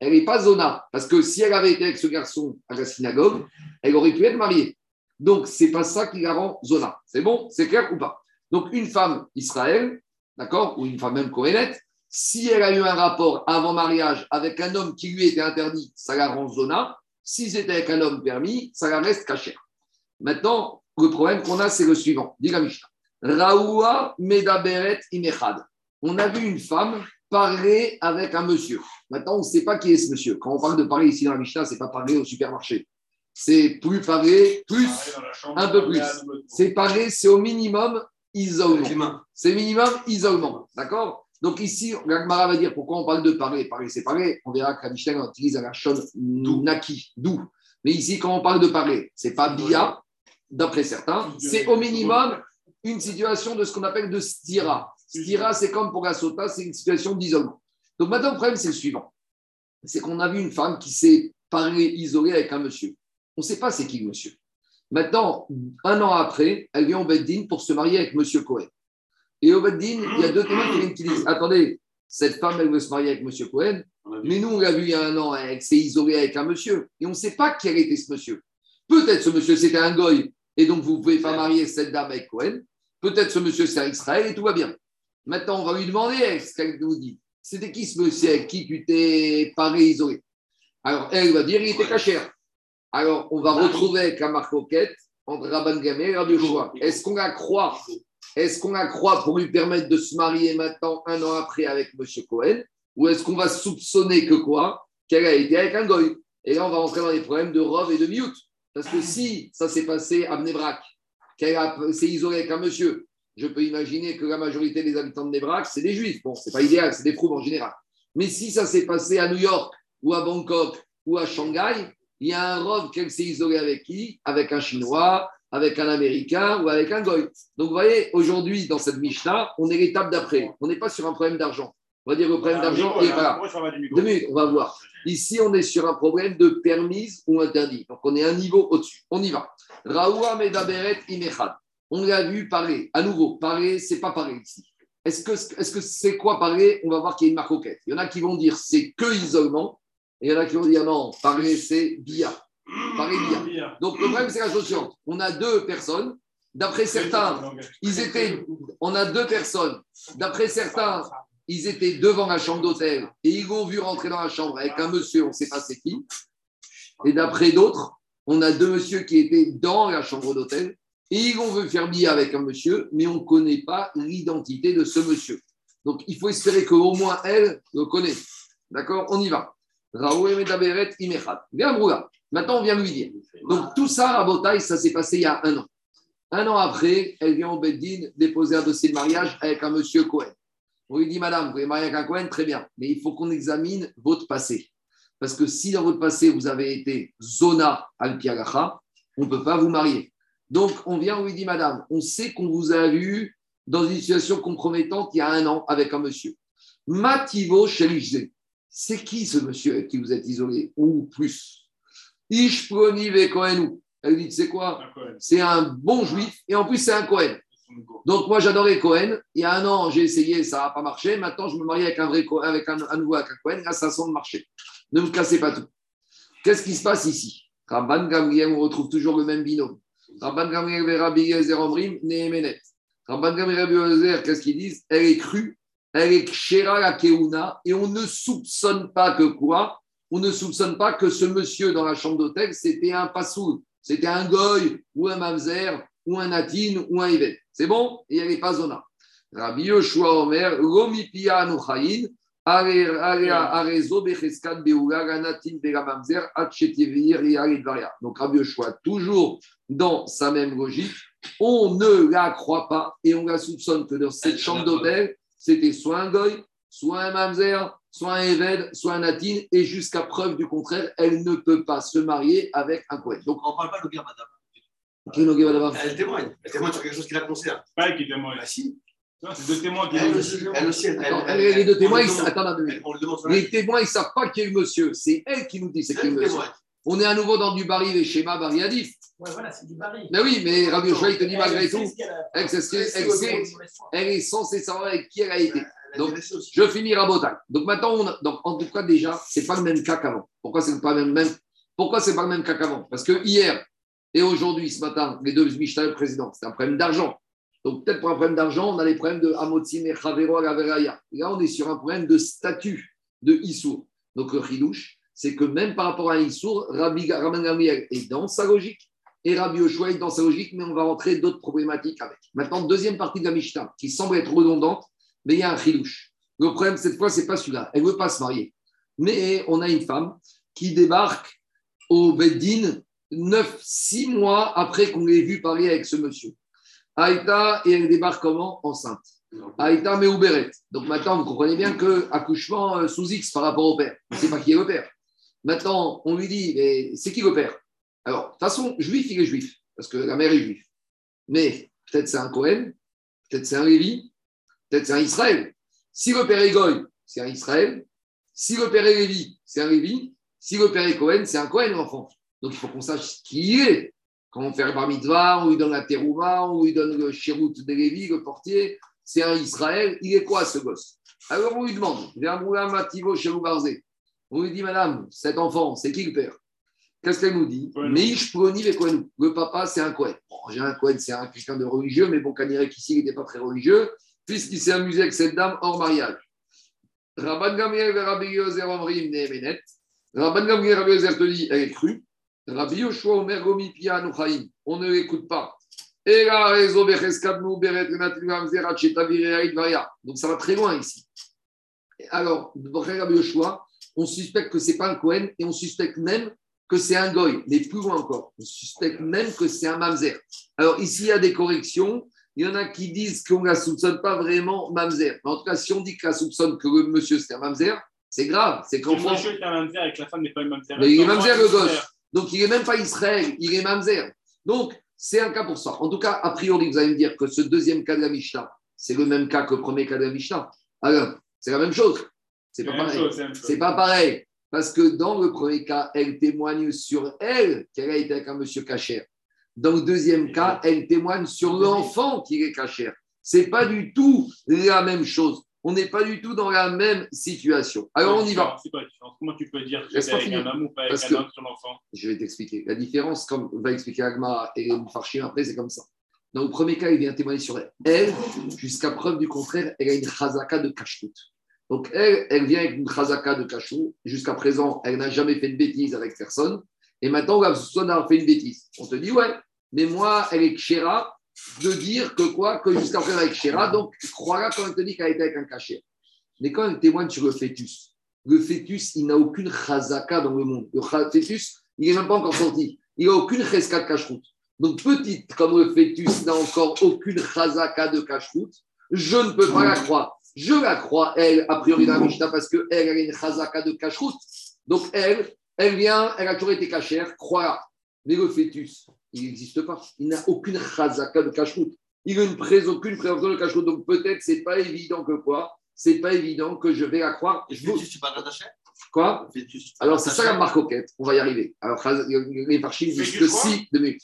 Elle n'est pas zona, parce que si elle avait été avec ce garçon à la synagogue, elle aurait pu être mariée. Donc, c'est pas ça qui la rend zona. C'est bon C'est clair ou pas? Donc, une femme Israël, d'accord, ou une femme même corénette, si elle a eu un rapport avant mariage avec un homme qui lui était interdit, ça la rend zona. Si c'était avec un homme permis, ça la reste cachère. Maintenant, le problème qu'on a, c'est le suivant. Dit la Mishnah. Raoua Medaberet Imechad. On a vu une femme parler avec un monsieur. Maintenant, on ne sait pas qui est ce monsieur. Quand on parle de parler ici dans la Mishnah, ce n'est pas parler au supermarché. C'est plus parler, plus, un peu plus. C'est parler, c'est au minimum isolement. C'est minimum isolement. D'accord? Donc ici, Gagmara va dire pourquoi on parle de parler. Parler, c'est parler. On verra que la Mishnah utilise la chaude naki, doux. Mais ici, quand on parle de parler, c'est pas bia, d'après certains. C'est au minimum une situation de ce qu'on appelle de stira. Stira, c'est comme pour la sota, c'est une situation d'isolement. Donc maintenant, le problème, c'est le suivant. C'est qu'on a vu une femme qui s'est parlé isolée avec un monsieur. On ne sait pas c'est qui le monsieur. Maintenant, un an après, elle vient au Beddin pour se marier avec monsieur Cohen. Et au Beddin, il y a deux témoins qui viennent qui disent Attendez, cette femme, elle veut se marier avec monsieur Cohen, mais nous, on l'a vu il y a un an, elle s'est isolée avec un monsieur. Et on ne sait pas quel était ce monsieur. Peut-être ce monsieur, c'était un goy, et donc vous ne pouvez pas marier cette dame avec Cohen. Peut-être ce monsieur, c'est Israël, et tout va bien. Maintenant, on va lui demander ce qu'elle nous dit. C'était qui ce monsieur? Avec qui tu t'es paré isolé? Alors, elle va dire il était cachère. Alors, on va retrouver avec la marcoquette entre Rabban Gamé et Rabbi. Est-ce qu'on la croit? Est-ce qu'on la croit pour lui permettre de se marier maintenant, un an après, avec M. Cohen? Ou est-ce qu'on va soupçonner que quoi? Qu'elle a été avec un goy? Et là, on va rentrer dans les problèmes de Rov et de Miout. Parce que si ça s'est passé à Bnebrak, qu'elle s'est isolée avec un monsieur, je peux imaginer que la majorité des habitants de Nebrak, c'est des juifs. Bon, c'est pas idéal, c'est des fous en général. Mais si ça s'est passé à New York ou à Bangkok ou à Shanghai, il y a un robe qu'elle s'est isolée avec qui? Avec un Chinois, avec un Américain ou avec un Goy. Donc vous voyez, aujourd'hui, dans cette Mishnah, on est l'étape d'après. On n'est pas sur un problème d'argent. On va dire le problème d'argent, il est pas là. Deux minutes, on va voir. Ici, on est sur un problème de permise ou interdit. Donc on est un niveau au-dessus. On y va. Raoua Medaberet Imechad. On l'a vu parler. À nouveau, parler, c'est pas parler ici. Est-ce que c'est -ce quoi parler? On va voir qu'il y a une marque. Il y en a qui vont dire c'est que isolement. Et il y en a qui vont dire non, parler, c'est bia. Parler bia. Donc le problème, c'est la chose suivante. On a deux personnes. D'après certains, ils étaient. On a deux personnes. D'après certains, ils étaient devant la chambre d'hôtel et ils l'ont vu rentrer dans la chambre avec un monsieur, on ne sait pas c'est qui. Et d'après d'autres, on a deux messieurs qui étaient dans la chambre d'hôtel et ils vont vu faire billet avec un monsieur, mais on ne connaît pas l'identité de ce monsieur. Donc il faut espérer qu'au moins elle le connaît. D'accord? On y va. Maintenant, on vient lui dire. Donc tout ça, à ça s'est passé il y a un an. Un an après, elle vient au Beddin déposer un dossier de mariage avec un monsieur Cohen. On lui dit, Madame, vous voulez marier avec un Cohen? Très bien. Mais il faut qu'on examine votre passé. Parce que si dans votre passé, vous avez été Zona al on ne peut pas vous marier. Donc, on vient, on lui dit, Madame, on sait qu'on vous a vu dans une situation compromettante il y a un an avec un monsieur. Mativo Cheligze. C'est qui ce monsieur avec qui vous êtes isolé Ou plus? Ishproni Kohenou. Elle lui dit, c'est quoi? C'est un bon juif et en plus, c'est un Cohen. Donc, moi, j'adorais Cohen. Il y a un an, j'ai essayé, ça n'a pas marché. Maintenant, je me marie avec un vrai Cohen, avec un, à nouveau avec un Cohen. Là, ça semble marcher. Ne me cassez pas tout. Qu'est-ce qui se passe ici? Rabban Gamriel, on retrouve toujours le même binôme. Rabban Gamriel et Rabbi Yezer Omrim, Nehemenet. Rabban Gamriel et Rabbi Yezer, qu'est-ce qu'ils disent? Elle est crue, elle est kshera la keuna, et on ne soupçonne pas que quoi? On ne soupçonne pas que ce monsieur dans la chambre d'hôtel, c'était un passoul, c'était un goy, ou un mamzer, ou un natin, ou un ivet. C'est bon? Et elle n'est pas zona. Rabbi Yoshua Omer, Romipia Anuchayin, donc Rabbi Yoshua, toujours dans sa même logique, on ne la croit pas et on la soupçonne que dans cette chambre d'hôtel, c'était soit un goy, soit un mamzer, soit un éved, soit un natin, et jusqu'à preuve du contraire, elle ne peut pas se marier avec un Kohen. Donc, On ne parle pas de guerre, madame. Elle témoigne. Elle témoigne sur quelque chose qui la concerne. Pas elle qui témoigne. Ah si. Non, C'est deux témoins qui Elle aussi. Elle aussi. elle- Attends, elle- les deux témoins, ils Les témoins, ils ne savent pas qui est le monsieur. C'est elle qui nous dit c'est qui est Elle le monsieur. On est à nouveau dans du Bari et schéma Bari Adif. Ouais, voilà, c'est du baril. Mais oui, mais Rabbi Yoshua, il te dit malgré Elle sait tout, elle, est censée savoir avec qui elle a été. Donc. Je finis Rabotal. Donc maintenant, on a- donc, en tout cas, déjà, ce n'est pas le même cas qu'avant. Pourquoi ce n'est pas le même, pourquoi c'est pas le même cas qu'avant? Parce que hier et aujourd'hui, ce matin, les deux Mishnah le président, c'est un problème d'argent. Donc peut-être pour un problème d'argent, on a les problèmes de Hamotsim et Chavero à. Là, on est sur un problème de statut de Issour. Donc le chidouche, c'est que même par rapport à Issour, Rabbi Gamliel est dans sa logique et Rabbi Yoshua est dans sa logique, mais on va rentrer d'autres problématiques avec. Maintenant, deuxième partie de la Mishnah, qui semble être redondante, mais il y a un chidouche. Le problème, cette fois, c'est pas celui-là. Elle ne veut pas se marier. Mais on a une femme qui débarque au Beddin neuf, six mois après qu'on l'ait vu parler avec ce monsieur. Aïta, et elle débarque comment? Enceinte. Aïta Meouberet. Donc maintenant, vous comprenez bien que accouchement euh, sous X par rapport au père. Sait pas qui est le père. Maintenant, on lui dit, mais c'est qui le père Alors, de toute façon, juif, il est juif, parce que la mère est juive. Mais peut-être c'est un Cohen, peut-être c'est un Lévi, peut-être c'est un Israël. Si le père est Goy, c'est un Israël. Si le père est Lévi, c'est un Lévi. Si le père est Cohen, c'est un Cohen, l'enfant. Donc il faut qu'on sache qui il est. Quand on fait le bar mitzvah, on lui donne la terouma, on lui donne le chérout de Lévi, le portier. C'est un Israël. Il est quoi ce gosse? Alors on lui demande Vermoula Mativo Chelou Barzé. On lui dit Madame, cet enfant, c'est qui le père? Qu'est-ce qu'elle nous dit? Meish Proni. Le papa, c'est un Cohen. Bon, j'ai un Cohen, c'est un quelqu'un de religieux, mais bon, Kanirek qu'ici, il n'était pas très religieux, puisqu'il s'est amusé avec cette dame hors mariage. Rabban Gamriel Rabbi Yozer Omrim Nehemenet. Rabban Gamriel Rabbi Yozer te dit, elle est crue. Rabbi Yoshua Omer Gomi Pia Anuchaim. On ne l'écoute pas. Et là, Rezo Becheskadnu Beret Renatil Gamzer Achetavire Aïd Varia. Donc ça va très loin ici. Alors, Rabbi Yoshua, on suspecte que ce n'est pas un Cohen et on suspecte même que c'est un Goy. Mais plus loin encore, on suspecte même que c'est un Mamzer. Alors ici, il y a des corrections. Il y en a qui disent qu'on ne la soupçonne pas vraiment Mamzer. Mais en tout cas, si on dit qu'on la soupçonne que le monsieur c'est un Mamzer, c'est grave. C'est qu'en le France, monsieur est un mamzer et que la femme n'est pas une mamzer. mais il est mamzer le gosse. Donc il n'est même pas Israël, il est mamzer. Donc c'est un cas pour ça. En tout cas, a priori, vous allez me dire que ce deuxième cas de la Mishnah, c'est le même cas que le premier cas de la Mishnah. Alors, c'est la même chose. C'est pas pareil. chose, c'est pas pareil. Parce que dans le premier cas, elle témoigne sur elle qu'elle a été avec un monsieur cachère. Dans le deuxième cas, elle témoigne sur l'enfant qui est cachère. C'est pas du tout la même chose. On n'est pas du tout dans la même situation. Alors on y va. C'est quoi la différence Comment tu peux dire que c'est avec un homme ou pas avec Parce un homme sur l'enfant? Je vais t'expliquer. La différence, comme va expliquer Agma et Farchim après, c'est comme ça. Dans le premier cas, il vient témoigner sur elle. Elle, jusqu'à preuve du contraire, elle a une chazaka de kashrut. Donc elle, vient avec une chazaka de kashrut. Jusqu'à présent, elle n'a jamais fait de bêtise avec personne. Et maintenant, soupçonner d'avoir fait une bêtise. On te dit, ouais, mais moi, elle est kshera de dire que quoi Que jusqu'à présent, elle est kshera. Donc, crois-la quand elle te dit qu'elle a été avec un cachet. Mais quand elle témoigne sur le fœtus, le fœtus, il n'a aucune chazaka dans le monde. Le fœtus, il n'est même pas encore sorti. Il n'a aucune cheska de cacheroute. Donc, petite comme le fœtus n'a encore aucune chazaka de cacheroute, je ne peux pas la croire. Je la crois, elle, a priori dans la Mishnah, parce qu'elle, elle a une chazaka de cacheroute. Donc, elle, elle vient, elle a toujours été cachère, crois-la. Mais le fœtus, il n'existe pas. Il n'a aucune chazaka de cacheroute. Il n'a une prés- aucune présomption de cacheroute. Donc, peut-être, c'est pas évident que quoi? C'est pas évident que je vais la croire. Je vous- tu tu parles d'attaché Quoi? Fœtus. Alors, c'est ça la marcoquette. On va y arriver. Alors, les Parchim disent que si. Deux minutes.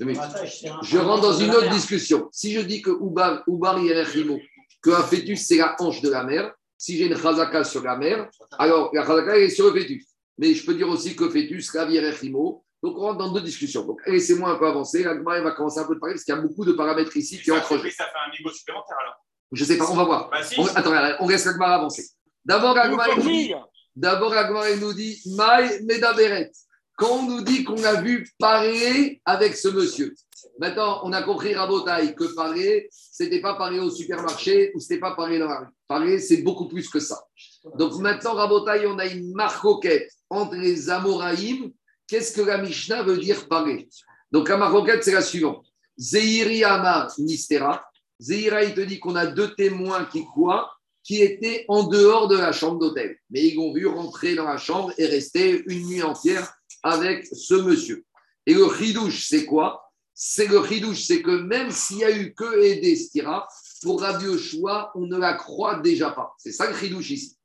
Deux minutes. Rattache, c'est un- Je rentre dans de une autre discussion. Si je dis que Ubar, Ubar Yerechimo, que un fœtus, c'est la hanche de la mère, si j'ai une chazaka sur la mère, alors la chazaka elle est sur le fœtus. Mais je peux dire aussi que fœtus, la Yerechimo. Donc, on rentre dans deux discussions. Donc, laissez-moi un peu avancer. La va commencer un peu de parler parce qu'il y a beaucoup de paramètres ici qui entrent. ça fait un migo supplémentaire alors. Je ne sais pas, on va voir. Bah si. On, attends, on laisse la Gemara avancer. D'abord, elle nous dit Maï Medaberet. Quand on nous dit qu'on a vu parler avec ce monsieur. Maintenant, on a compris Rabotaï que parler, c'était pas parler au supermarché ou c'était pas parler dans la rue. Parler, c'est beaucoup plus que ça. Donc maintenant, Rabotaï, on a une marcoquette entre les Amoraïm. Qu'est-ce que la Mishnah veut dire parler? Donc la marcoquette, c'est la suivante. Zeiri Amar Nistera. Zeira, il te dit qu'on a deux témoins qui quoi qui étaient en dehors de la chambre d'hôtel. Mais ils l'ont vu rentrer dans la chambre et rester une nuit entière avec ce monsieur. Et le chidouche, c'est quoi? C'est le chidouche, c'est que même s'il y a eu que Edé Stira, pour Rabbi Yoshua, on ne la croit déjà pas. C'est ça le chidouche ici.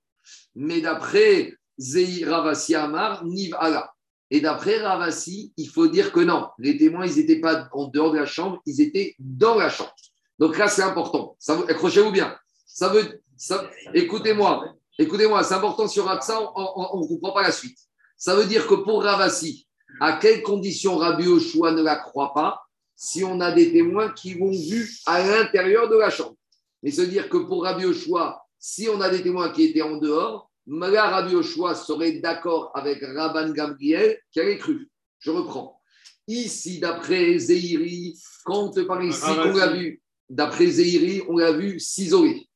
Mais d'après Zei Ravasi Amar, Niv Allah. Et d'après Ravasi, il faut dire que non, les témoins, ils n'étaient pas en dehors de la chambre, ils étaient dans la chambre. Donc là, c'est important. Accrochez-vous bien. Ça veut, ça- écoutez-moi, écoutez-moi, c'est important sur ça, on ne comprend pas la suite. Ça veut dire que pour Ravasi, à quelles conditions Rabbi Yoshua ne la croit pas si on a des témoins qui l'ont vu à l'intérieur de la chambre Mais se dire que pour Rabbi Yoshua, si on a des témoins qui étaient en dehors, là, Rabbi Yoshua serait d'accord avec Rabban Gabriel qui avait cru. Je reprends. Ici, d'après Zéhiri, quand parle ici, qu'on l'a vu, d'après Zéhiri, on l'a vu s'isoler.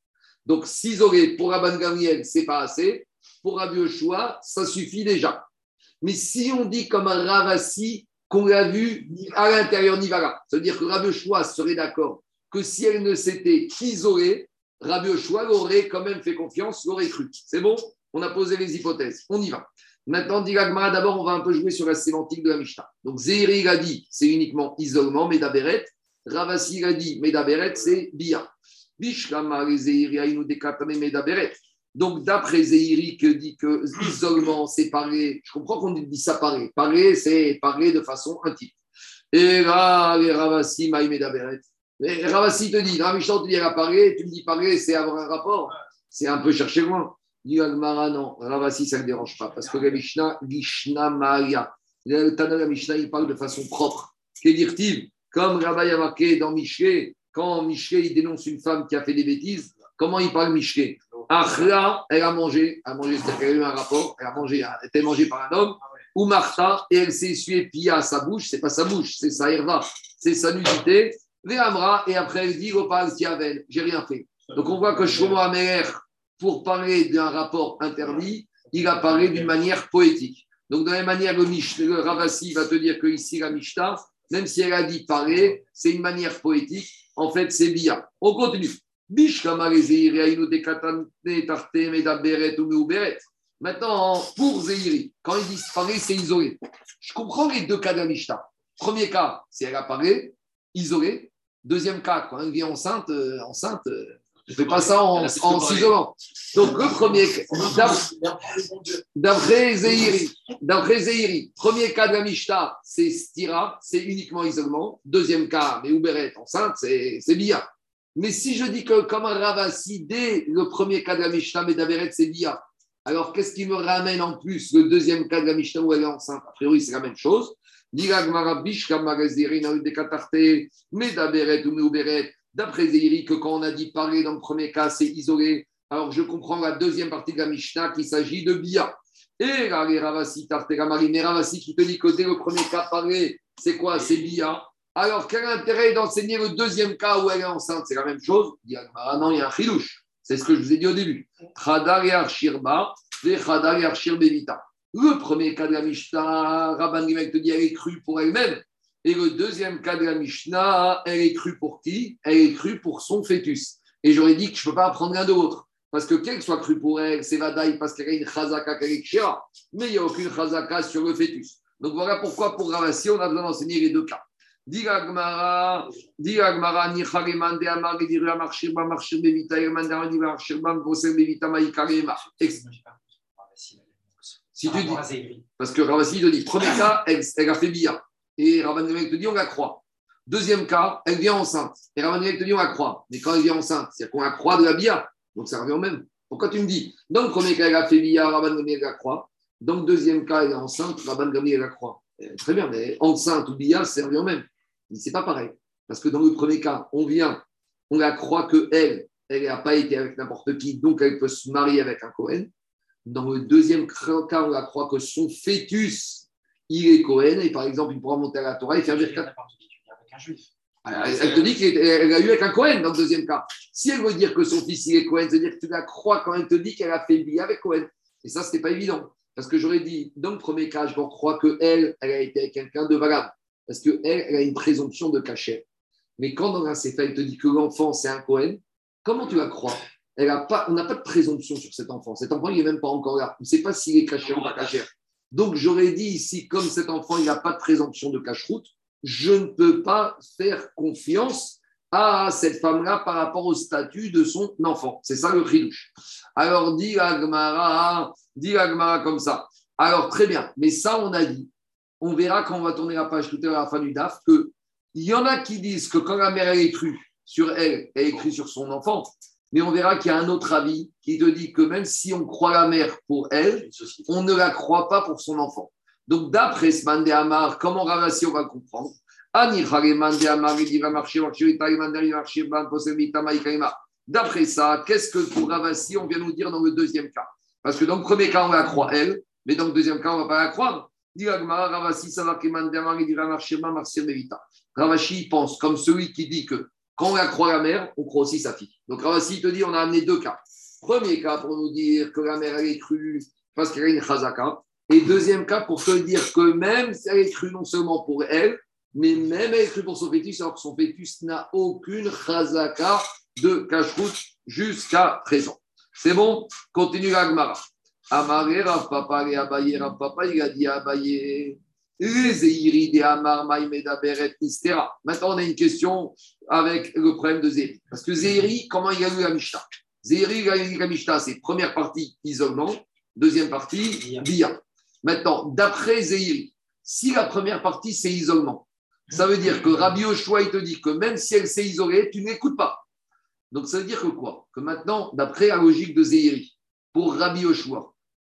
Donc, s'isoler pour Rabban Gabriel, c'est pas assez. Pour Rabbi Yoshua, ça suffit déjà. Mais si on dit comme un Ravasi qu'on l'a vu à l'intérieur Nivara, ça veut dire que Rabbi Yoshua serait d'accord que si elle ne s'était qu'isolée, Rabbi Yoshua l'aurait quand même fait confiance, l'aurait cru. C'est bon? On a posé les hypothèses. On y va. Maintenant, dit d'abord, on va un peu jouer sur la sémantique de la Mishnah. Donc, Zéhiri a dit, c'est uniquement isolement, Medaberet. Ravasi il a dit, Medaberet, c'est Bia. Bishlama, les Zéhiri, Aïnou, Dekatame, Medaberet. Donc, d'après Zéhiri, qui dit que l'isolement, c'est parler, je comprends qu'on dit ça parler. Parler, c'est parler de façon intime. Et là, les Ravasi, Maï, Medaberet. Et Ravasi te dit, on te dit, elle a tu me dis parler, c'est avoir un rapport. C'est un peu chercher loin. Dit Agmara, non, Ravasi, ça ne dérange pas, parce que la Mishnah, Maria, le Tana la Mishnah, il parle de façon propre. Qu'est-il Comme Rabbi a dans Michelet, quand Michelet il dénonce une femme qui a fait des bêtises, comment il parle Michelet Achla, elle a mangé, elle a mangé, c'est-à-dire qu'elle a eu un rapport, elle a mangé, elle a été mangée par un homme, ou Martha, et elle s'est essuyée pia à sa bouche, c'est pas sa bouche, c'est sa herva, c'est sa nudité, Véamra, et après elle dit, j'ai rien fait. Donc on voit que Shlomo Améler, pour parler d'un rapport interdit, il a parlé d'une manière poétique. Donc de la même manière, le, Mish, le Ravasi va te dire que ici la Mishnah, même si elle a dit parler, c'est une manière poétique. En fait, c'est bien. On continue. Maintenant, pour Zéhiri, quand ils disent parler, c'est isolé. Je comprends les deux cas de la Mishnah. Premier cas, c'est elle a parlé, isolé. Deuxième cas, quand elle vient enceinte, euh, enceinte, euh, je ne fais pas ça en, en s'isolant. Donc, le premier d'après Zéhiri, d'après Zéhiri, premier cas de la Mishnah, c'est Stira, c'est uniquement isolement. Deuxième cas, mais Ouberet, enceinte, c'est c'est Bia. Mais si je dis que comme Ravasi, dès le premier cas de la Mishnah, mais d'Averet, c'est Bia, alors qu'est-ce qui me ramène en plus le deuxième cas de la Mishnah où elle est enceinte? A priori, c'est la même chose. D'après Zéhiri, que quand on a dit parler dans le premier cas, c'est isolé. Alors je comprends la deuxième partie de la Mishnah qu'il s'agit de Bia. Et là, les Ravasi, Tarteramari, mais Ravasi qui te dit que dès le premier cas parler, c'est quoi? C'est Bia. Alors quel intérêt d'enseigner le deuxième cas où elle est enceinte? C'est la même chose. Il dit, ah non, il y a un chilouche. C'est ce que je vous ai dit au début. Chadar et Arshirba, et Chadar. Le premier cas de la Mishnah, Rabban Gimek te dit elle est crue pour elle-même. Et le deuxième cas de la Mishnah, elle est crue pour qui? Elle est crue pour son fœtus. Et j'aurais dit que je ne peux pas apprendre l'un de l'autre. Parce que qu'elle soit crue pour elle, c'est Vadaï parce qu'elle a une chazaka qu'elle est. Mais il n'y a aucune chazaka sur le fœtus. Donc voilà pourquoi pour Ravasi, on a besoin d'enseigner les deux cas. Si tu dis, parce que Ravasi te dit, premier cas, elle, a fait billard. Et Gamliel te dit, on la croit. Deuxième cas, elle vient enceinte. Et Gamliel te dit, on la croit. Mais quand elle vient enceinte, c'est qu'on la croit de la billard. Donc ça revient au même. Pourquoi tu me dis Dans le premier cas, elle a fait Rabban Gamliel la croit. Dans le deuxième cas, elle est enceinte, Rabban Gamliel la croit. Eh, Très bien, mais enceinte ou billard, ça revient au même. Mais c'est pas pareil. Parce que dans le premier cas, on vient, on la croit que elle, elle n'a pas été avec n'importe qui, donc elle peut se marier avec un Cohen. Dans le deuxième cas, on la croit que son fœtus, il est Cohen, et par exemple, il pourra monter à la Torah et faire dire dire avec un juif. Alors, Elle, te dit qu'elle a eu avec un Cohen dans le deuxième cas. Si elle veut dire que son fils il est Cohen, c'est-à-dire que tu la crois quand elle te dit qu'elle a fait le billet avec Cohen. Et ça, ce n'était pas évident. Parce que j'aurais dit, dans le premier cas, je crois qu'elle, elle elle a été avec quelqu'un de valable. Parce qu'elle, elle a une présomption de cachet. Mais quand dans un CFA, elle te dit que l'enfant, c'est un Cohen, comment tu la crois elle a pas, On n'a pas de présomption sur cet enfant. Cet enfant, il n'est même pas encore là. On ne sait pas s'il est caché ou pas caché. Donc, j'aurais dit ici, comme cet enfant, il n'a pas de présomption de cache-route, je ne peux pas faire confiance à cette femme-là par rapport au statut de son enfant. C'est ça le chidouche. Alors, dit Agmara, dit Agmara comme ça. Alors, très bien. Mais ça, on a dit. On verra quand on va tourner la page tout à l'heure à la fin du DAF que il y en a qui disent que quand la mère elle écrit sur elle, elle écrit sur son enfant. Mais on verra qu'il y a un autre avis qui te dit que même si on croit la mère pour elle, on ne la croit pas pour son enfant. Donc, d'après ce Mandé Amar, comment Ravassi, on va comprendre. D'après ça, qu'est-ce que pour Ravassi, on vient nous dire dans le deuxième cas? Parce que dans le premier cas, on la croit elle, mais dans le deuxième cas, on ne va pas la croire. Agmara. Ravashi pense comme celui qui dit que quand on la croit la mère, on croit aussi sa fille. Donc Ravassi te dit, on a amené deux cas. Premier cas pour nous dire que la mère, elle est crue parce qu'elle a une chazaka. Et deuxième cas pour te dire que même si elle est crue non seulement pour elle, mais même elle est crue pour son fœtus, alors que son fœtus n'a aucune chazaka de cache-route jusqu'à présent. C'est bon? Continue l'agmara. Amaré, Rav Papa, et Abaye, Rav Papa, il a dit à Abaye. Les de Amar, Maïmeda, Beret, Nistera. Maintenant, on a une question avec le problème de Zéhiri. Parce que Zéhiri, comment il a eu la Mishnah Zéhiri, il a eu la Mishnah, c'est première partie isolement, deuxième partie Bia. Maintenant, d'après Zéhiri, si la première partie c'est isolement, ça veut dire que Rabbi Oshua, il te dit que même si elle s'est isolée, tu n'écoutes pas. Donc ça veut dire que quoi? Que maintenant, d'après la logique de Zéhiri, pour Rabbi Oshua,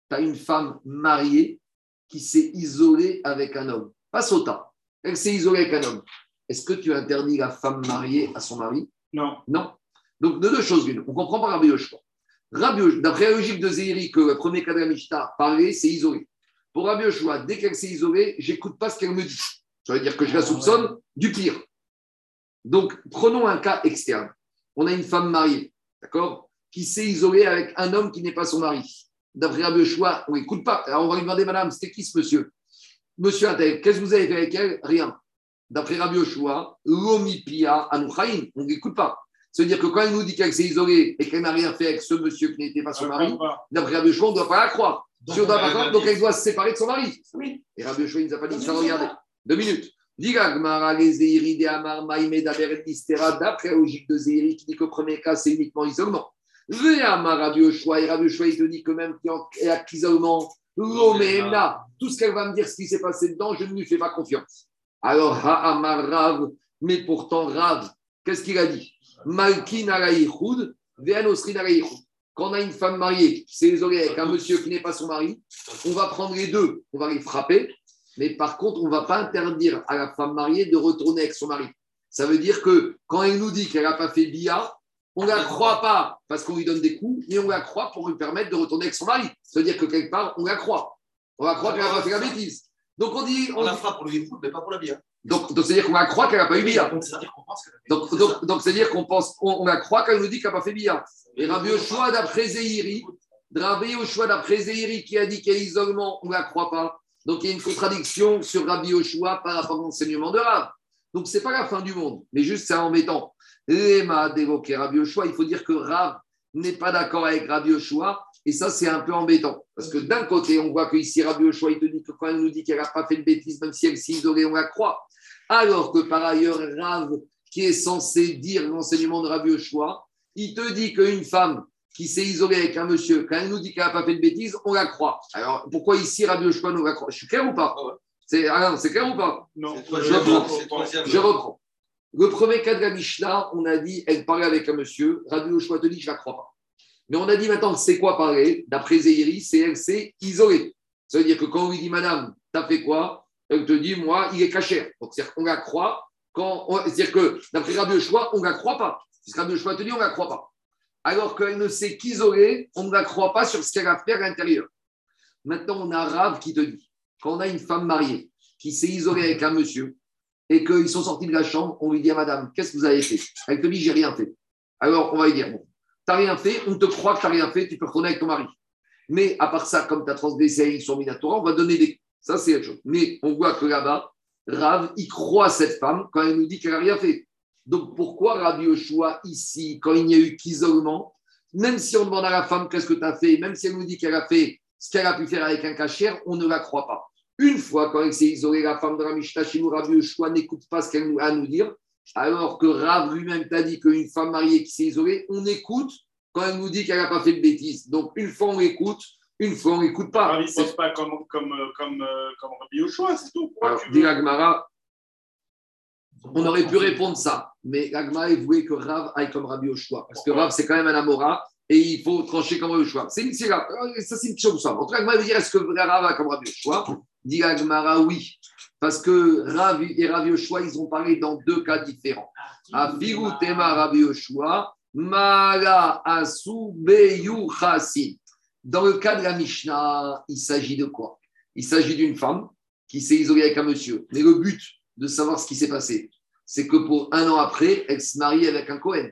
tu as une femme mariée qui s'est isolée avec un homme. Pas Sota. Elle s'est isolée avec un homme. Est-ce que tu interdis la femme mariée à son mari? Non. Non. Donc, de deux choses l'une. On comprend par Rabbi Yoshua. D'après la logique de Zéhiri, que le premier cas de la Mishnah, parler, c'est isolé. Pour Rabbi Yoshua, dès qu'elle s'est isolée, j'écoute pas ce qu'elle me dit. Ça veut dire que je la soupçonne du pire. Donc, prenons un cas externe. On a une femme mariée, d'accord, qui s'est isolée avec un homme qui n'est pas son mari. D'après Rabbi Yoshua, on n'écoute pas. Alors, on va lui demander, madame, c'était qui ce monsieur? Monsieur Intel, qu'est-ce que vous avez fait avec elle? Rien. D'après Rabbi Yoshua, l'omipia anouchaim, on n'écoute pas. C'est-à-dire que quand elle nous dit qu'elle s'est isolée et qu'elle n'a rien fait avec ce monsieur qui n'était pas son mari, d'après Rabbi Yoshua, on ne doit pas la croire. Donc, Si on doit on pas a- croire, donc elle doit se séparer de son mari. Oui. Et Rabbi Yoshua, il ne nous a pas dit ça, regardez. Deux minutes. D'après la logique de Zéhiri, qui dit que le premier cas, c'est uniquement isolement. Rabbi Yoshua, et Rabbi Yoshua, il te dit que même qu'il y a isolement, l'Oména, tout ce qu'elle va me dire, ce qui s'est passé dedans, je ne lui fais pas confiance. Alors, Ha'amar Rav, mais pourtant Rav, qu'est-ce qu'il a dit? Malkin alaïchoud, ve'an osrin alaïchoud. Quand on a une femme mariée qui s'est isolée avec un monsieur qui n'est pas son mari, on va prendre les deux, on va les frapper, mais par contre, on ne va pas interdire à la femme mariée de retourner avec son mari. Ça veut dire que quand elle nous dit qu'elle n'a pas fait bia, on ne la croit pas parce qu'on lui donne des coups, mais on la croit pour lui permettre de retourner avec son mari. Ça veut dire que quelque part, on la croit. On va croire qu'elle n'a pas fait la bêtise. Donc on dit, on On la frappe pour le foot, mais pas pour la bière. donc, donc c'est-à-dire qu'on la croit qu'elle n'a pas eu bia. Donc, c'est-à-dire qu'on pense Donc, donc, c'est-à-dire qu'on pense, on, on la croit qu'elle nous dit qu'elle n'a pas fait bia. Et Rabbi Yoshua d'après Zéhiri, Rabbi Yoshua d'après Zéhiri qui a dit qu'il y a isolement, on ne la croit pas. Donc il y a une contradiction sur Rabbi Yoshua par rapport à l'enseignement de Rav. Donc c'est pas la fin du monde, mais juste c'est embêtant. Lema d'évoquer Rabbi Yoshua, il faut dire que Rav n'est pas d'accord avec Rabbi Yoshua, et ça c'est un peu embêtant. Parce que d'un côté, on voit que ici Rabbi Yoshua, il te dit que quand elle nous dit qu'elle n'a pas fait de bêtises, même si elle s'est isolée, on la croit. Alors que par ailleurs, Rav, qui est censé dire l'enseignement de Rabbi Yoshua, il te dit qu'une femme qui s'est isolée avec un monsieur, quand elle nous dit qu'elle n'a pas fait de bêtises, on la croit. Alors, pourquoi ici, Rabbi Yoshua nous la croit Je suis clair ou pas? C'est ah non, c'est clair ou pas? Non. Je reprends. Je reprends. Le premier cas de la Mishnah, on a dit, elle parlait avec un monsieur, Rabbi Yoshua te dit, je ne la crois pas. Mais on a dit maintenant, c'est quoi parler? D'après Zéhiri, c'est elle s'est isolée. Ça veut dire que quand on lui dit, madame, t'as fait quoi? Elle te dit, moi, il est caché. Donc, c'est-à-dire qu'on la croit. Quand on- C'est-à-dire que d'après Rabbi Yoshua, on ne la croit pas. Si Rabbi Yoshua te dit, on ne la croit pas. Alors qu'elle ne s'est qu'isolée, on ne la croit pas sur ce qu'elle a fait à l'intérieur. Maintenant, on a Rav qui te dit, quand on a une femme mariée qui s'est isolée avec un monsieur, et qu'ils sont sortis de la chambre, on lui dit à madame, qu'est-ce que vous avez fait? Elle te dit, j'ai rien fait. Alors, on va lui dire, bon, t'as rien fait, on te croit que t'as rien fait, tu peux retourner avec ton mari. Mais à part ça, comme tu as transgressé sur Minatora, on va donner des. Ça, c'est autre chose. Mais on voit que là-bas, Rav, il croit cette femme quand elle nous dit qu'elle n'a rien fait. Donc, pourquoi Rabbi Yoshua, ici, quand il n'y a eu qu'isolement, même si on demande à la femme qu'est-ce que tu as fait, même si elle nous dit qu'elle a fait ce qu'elle a pu faire avec un cachère, on ne la croit pas. Une fois, quand elle s'est isolée, la femme de la Mishnah, chez nous, Rabbi Yoshua n'écoute pas ce qu'elle a à nous dire, alors que Rav lui-même t'a dit qu'une femme mariée qui s'est isolée, on écoute quand elle nous dit qu'elle n'a pas fait de bêtises. Donc, une fois, on écoute, une fois, on n'écoute pas. Ravi ne C'est- pas comme, comme, euh, comme, euh, comme Rabbi Yoshua, c'est tout. Alors, tu on aurait pu répondre ça, mais l'Agmara il voulait que Rav aille comme Rabbi Yoshua, parce que Rav, c'est quand même un Amora, et il faut trancher comme Rabbi Yoshua. C'est une. Ça, c'est une chose. En tout cas, l'Agmara veut dire est-ce que Rav a comme Rabbi Yoshua? Dit l'Agmara, oui, parce que Rav et Rabbi Yoshua, ils ont parlé dans deux cas différents. Afigu tema Yoshua, Mala asu beyu chasin. Dans le cas de la Mishnah, il s'agit de quoi? Il s'agit d'une femme qui s'est isolée avec un monsieur. Mais le but de savoir ce qui s'est passé, c'est que pour un an après, elle se marie avec un Cohen.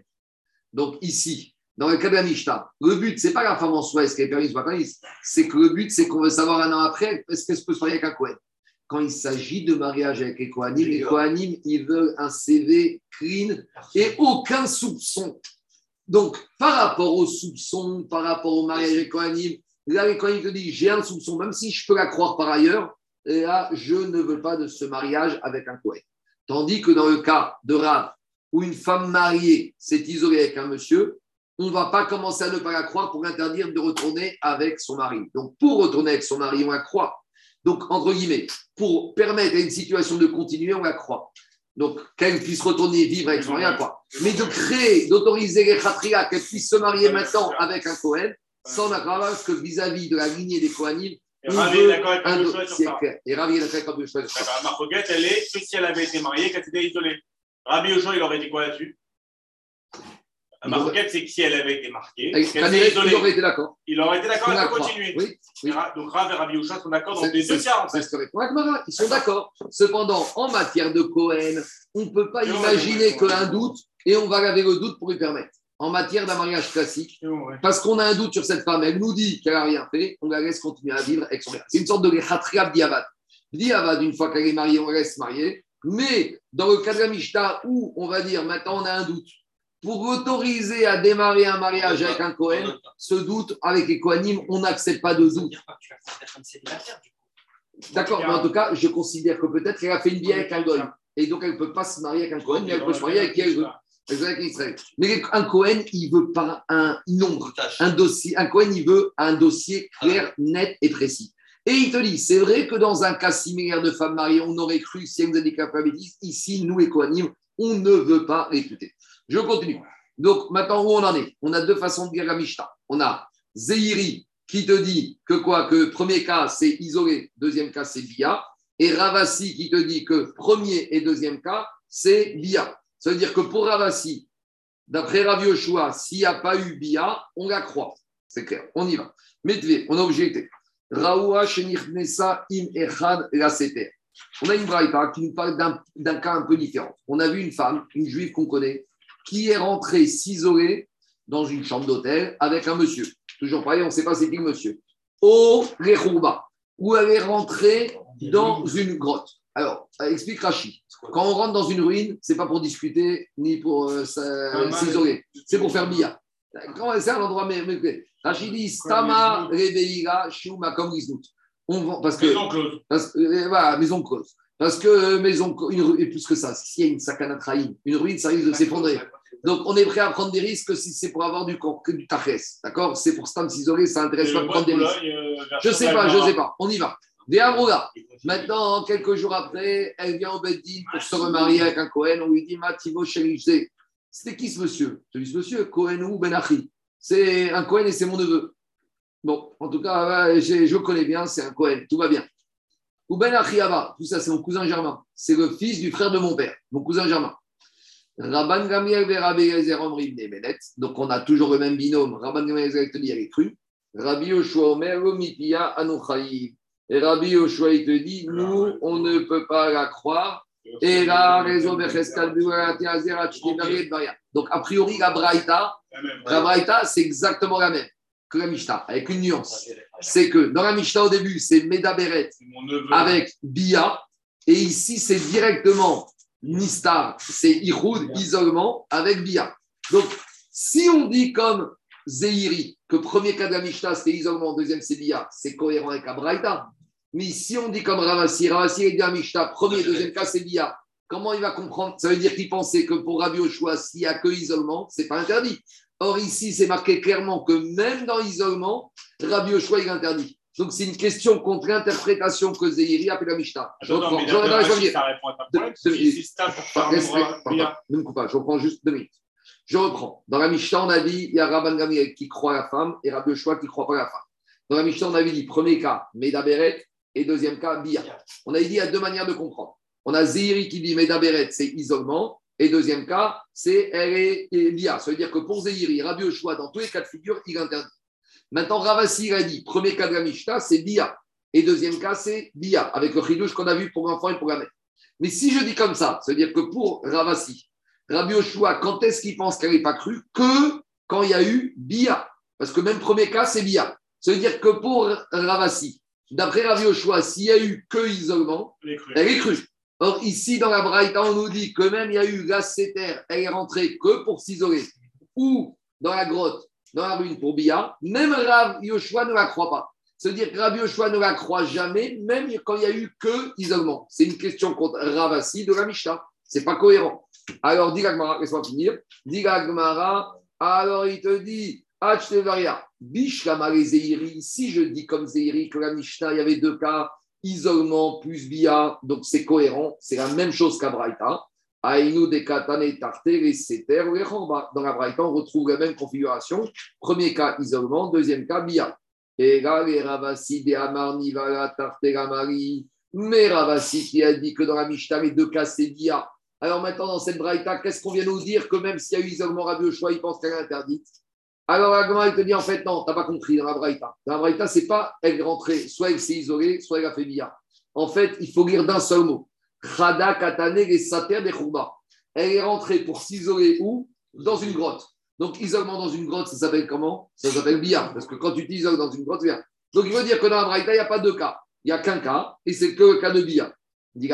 Donc ici, dans le cas de la le but, c'est pas la femme en soi, est-ce qu'elle est permise ou pas c'est que le but, c'est qu'on veut savoir un an après, est-ce qu'elle peut se marier avec un Cohen. Quand il s'agit de mariage avec les Kohanim, les Kohanim, ils veulent un CV clean et aucun soupçon. Donc, par rapport aux soupçons, par rapport au mariage avec Kohanim, là, les Kohanim te disent j'ai un soupçon, même si je peux la croire par ailleurs, et là, je ne veux pas de ce mariage avec un Kohen. Tandis que dans le cas de Rav, où une femme mariée s'est isolée avec un monsieur, on ne va pas commencer à ne pas la croire pour l'interdire de retourner avec son mari. Donc, pour retourner avec son mari, on la croit. Donc, entre guillemets, pour permettre à une situation de continuer, on la croit. Donc, qu'elle puisse retourner vivre avec son mari, croit. Mais de créer, d'autoriser les khatria, qu'elle puisse se marier maintenant avec un Kohen, ça, on a parce que vis-à-vis de la lignée des Kohanim, Et Ravi est d'accord avec Rabbi Yoshua sur ça. Et Ravi est d'accord avec Rabbi Yoshua sur ça. Ma elle est que si elle avait été mariée, qu'elle s'était isolée. Rabbi Yoshua, il aurait dit quoi là-dessus? Ma aurait- requête, c'est que si elle avait été mariée, s'est il aurait été d'accord. il aurait été d'accord croit. continuer. Oui, oui. Donc Rav et Rabbi Yoshua sont d'accord dans C'est les deux cas, en fait. ce que. Ils sont d'accord. Cependant, en matière de Cohen, on ne peut pas Et imaginer qu'un doute, et on va laver le doute pour lui permettre. En matière d'un mariage classique, parce qu'on a un doute sur cette femme, elle nous dit qu'elle n'a rien fait, on la laisse continuer à vivre avec son mari. C'est une sorte de khatriab diavad. Diavad, une fois qu'elle est mariée, on la laisse marier. Mais dans le cas de la Mishnah, où on va dire maintenant on a un doute, pour autoriser à démarrer un mariage avec un Cohen, ce doute avec les Kohanim, on n'accepte pas de doute. D'accord, mais en tout cas, je considère que peut-être qu'elle a fait une vie avec un Goy. Et donc, elle ne peut pas se marier avec un Cohen, mais elle peut se marier avec qui Israël. Mais un Cohen, il veut pas un nombre, un dossier. Un Cohen, il veut un dossier clair, net et précis. Et il te dit, c'est vrai que dans un cas similaire de femme mariée, on aurait cru si elle nous a dit. Ici, nous, les Kohanim, on ne veut pas l'écouter. Je continue. Donc, maintenant, où on en est? On a deux façons de dire la Mishnah. On a Zeiri qui te dit que quoi? Que premier cas, c'est isolé, deuxième cas, c'est Bia. Et Ravasi qui te dit que premier et deuxième cas, c'est Bia. Ça veut dire que pour Ravasi, d'après Rav Yoshua, s'il n'y a pas eu Bia, on la croit. C'est clair, on y va. Mettez, on a objecté. Raoua im Echad. On a une braïta qui nous parle d'un cas un peu différent. On a vu une femme, une juive qu'on connaît, qui est rentrée s'isoler dans une chambre d'hôtel avec un monsieur. Toujours pareil, on ne sait pas c'est qui le monsieur. Au Rerouba, où elle est rentrée dans une grotte. Alors, explique Rachi. Quand on rentre dans une ruine, c'est pas pour discuter ni pour euh, s'isoler, c'est pour faire billard. Quand c'est un endroit mais, mais- Rachi dit Stama Reveira Shuma comme. On vend parce que Maison close. parce, euh, voilà, maison close. Parce que euh, maison une et plus que ça, s'il y a une sakana trahim, une ruine, ça risque de s'effondrer. Donc, on est prêt à prendre des risques si c'est pour avoir du, que du tachès. D'accord? C'est pour Stam ça intéresse pas de prendre de des risques. Euh, Je sais pas, je sais pas. On y va. Des. Maintenant, quelques jours après, elle vient au Beddin pour se remarier avec un Cohen. On lui dit Mativo Chérigé. C'était qui ce monsieur? Je dis ce monsieur, Cohen ou Benachi. C'est un Cohen et c'est mon neveu. Bon, en tout cas, j'ai- je le connais bien, c'est un Cohen, tout va bien. Ou Benachi Abba, tout ça, c'est mon cousin Germain. C'est le fils du frère de mon père, mon cousin Germain. Rabban Gamiel et Rabbi Eliezer Omri Bnei Benet. Donc, on a toujours le même binôme. Rabban Gamiel et Eliezer te dit, elle est crue. Rabbi Yoshua Omer, Omipia Anouchaïv. Et Rabbi Yoshua, il te dit, nous, on ne peut pas la croire. Et Tchitebari et Baria. Donc, a priori, la Braïta, La la Braïta, c'est exactement la même que la Mishnah, avec une nuance. C'est que dans la Mishnah, au début, c'est Medaberet avec Bia. Et ici, c'est directement Nistar, c'est Ihoud, isolement, avec Bia. Donc, si on dit comme Zeiri, que premier cas de la Mishnah, c'était isolement, deuxième, c'est Bia, c'est cohérent avec Abraïta. Mais si on dit comme Ravassi, Ravassi, dit la Mishnah, premier, deuxième cas, c'est Bia. Comment il va comprendre? Ça veut dire qu'il pensait que pour Rabbi Oshua, s'il n'y a que isolement, c'est pas interdit. Or, ici, c'est marqué clairement que même dans l'isolement, Rabbi Oshua, il interdit. Donc, c'est une question contre l'interprétation que Zeiri a fait la Mishnah. Je reprends, je reprends. Ne coupe pas, je juste deux minutes. Je. Dans la Mishnah, on a dit il y a Rabban Gamliel qui croit à la femme et Rabbi Yoshua qui ne croit pas à la femme. Dans la Mishnah, on avait dit premier cas, Medaberet, et deuxième cas, Bia. On avait dit il y a deux manières de comprendre. On a Zéhiri qui dit Medaberet, c'est isolement, et deuxième cas, c'est elle est et Bia. Ça veut dire que pour Zéhiri, Rabbi Yoshua, dans tous les cas de figure, il interdit. Maintenant, Ravassi il a dit premier cas de la Mishnah, c'est Bia. Et deuxième cas, c'est Bia, avec le chidouche qu'on a vu pour l'enfant et pour la mère. Mais si je dis comme ça, ça veut dire que pour Ravassi, Rabbi Yoshua, quand est-ce qu'il pense qu'elle n'est pas crue Que quand il y a eu Bia. Parce que même premier cas, c'est Bia. Ça veut dire que pour Ravassi, d'après Rabbi Yoshua, s'il y a eu que isolement, elle est crue. Or, ici, dans la Braïta, on nous dit que même il y a eu la elle est rentrée que pour s'isoler. Ou dans la grotte, dans la ruine pour Bia, même Rav Yoshua ne la croit pas. C'est-à-dire que Rabbi Yoshua ne la croit jamais, même quand il y a eu que isolement. C'est une question contre Ravassi de la Mishnah. C'est pas cohérent. Alors, dis Gagmara, laisse-moi finir. Dis Gagmara, alors il te dit, Achtevaria, Bishkama les Zeiri. Si je dis comme Zeiri que la Mishnah, il y avait deux cas, isolement plus Bia, donc c'est cohérent, c'est la même chose qu'Abraïta. Aïnou des katane tarté, les seter. Dans la Braïta, on retrouve la même configuration. Premier cas, isolement. Deuxième cas, Bia. Et là, les. Mais Ravasi qui a dit que dans la les deux cas, c'est Bia. Alors maintenant, dans cette Braïta, qu'est-ce qu'on vient nous dire Que même s'il y a eu isolement Rabbi Oshua, il pense qu'elle est interdite. Alors Agma, il te dit en fait, non, tu n'as pas compris dans la Braïta. Dans la Braïta, c'est pas elle rentrée, soit elle s'est isolée, soit elle a fait Bia. En fait, il faut lire d'un seul mot. Khada Katane les Sater des. Elle est rentrée pour s'isoler où? Dans une grotte. Donc, isolement dans une grotte, ça s'appelle comment? Ça s'appelle Bia. Parce que quand tu t'isoles dans une grotte, c'est bien. Donc, il veut dire que dans la Braïta, il n'y a pas deux cas. Il n'y a qu'un cas, et c'est que le cas de Bia. Dit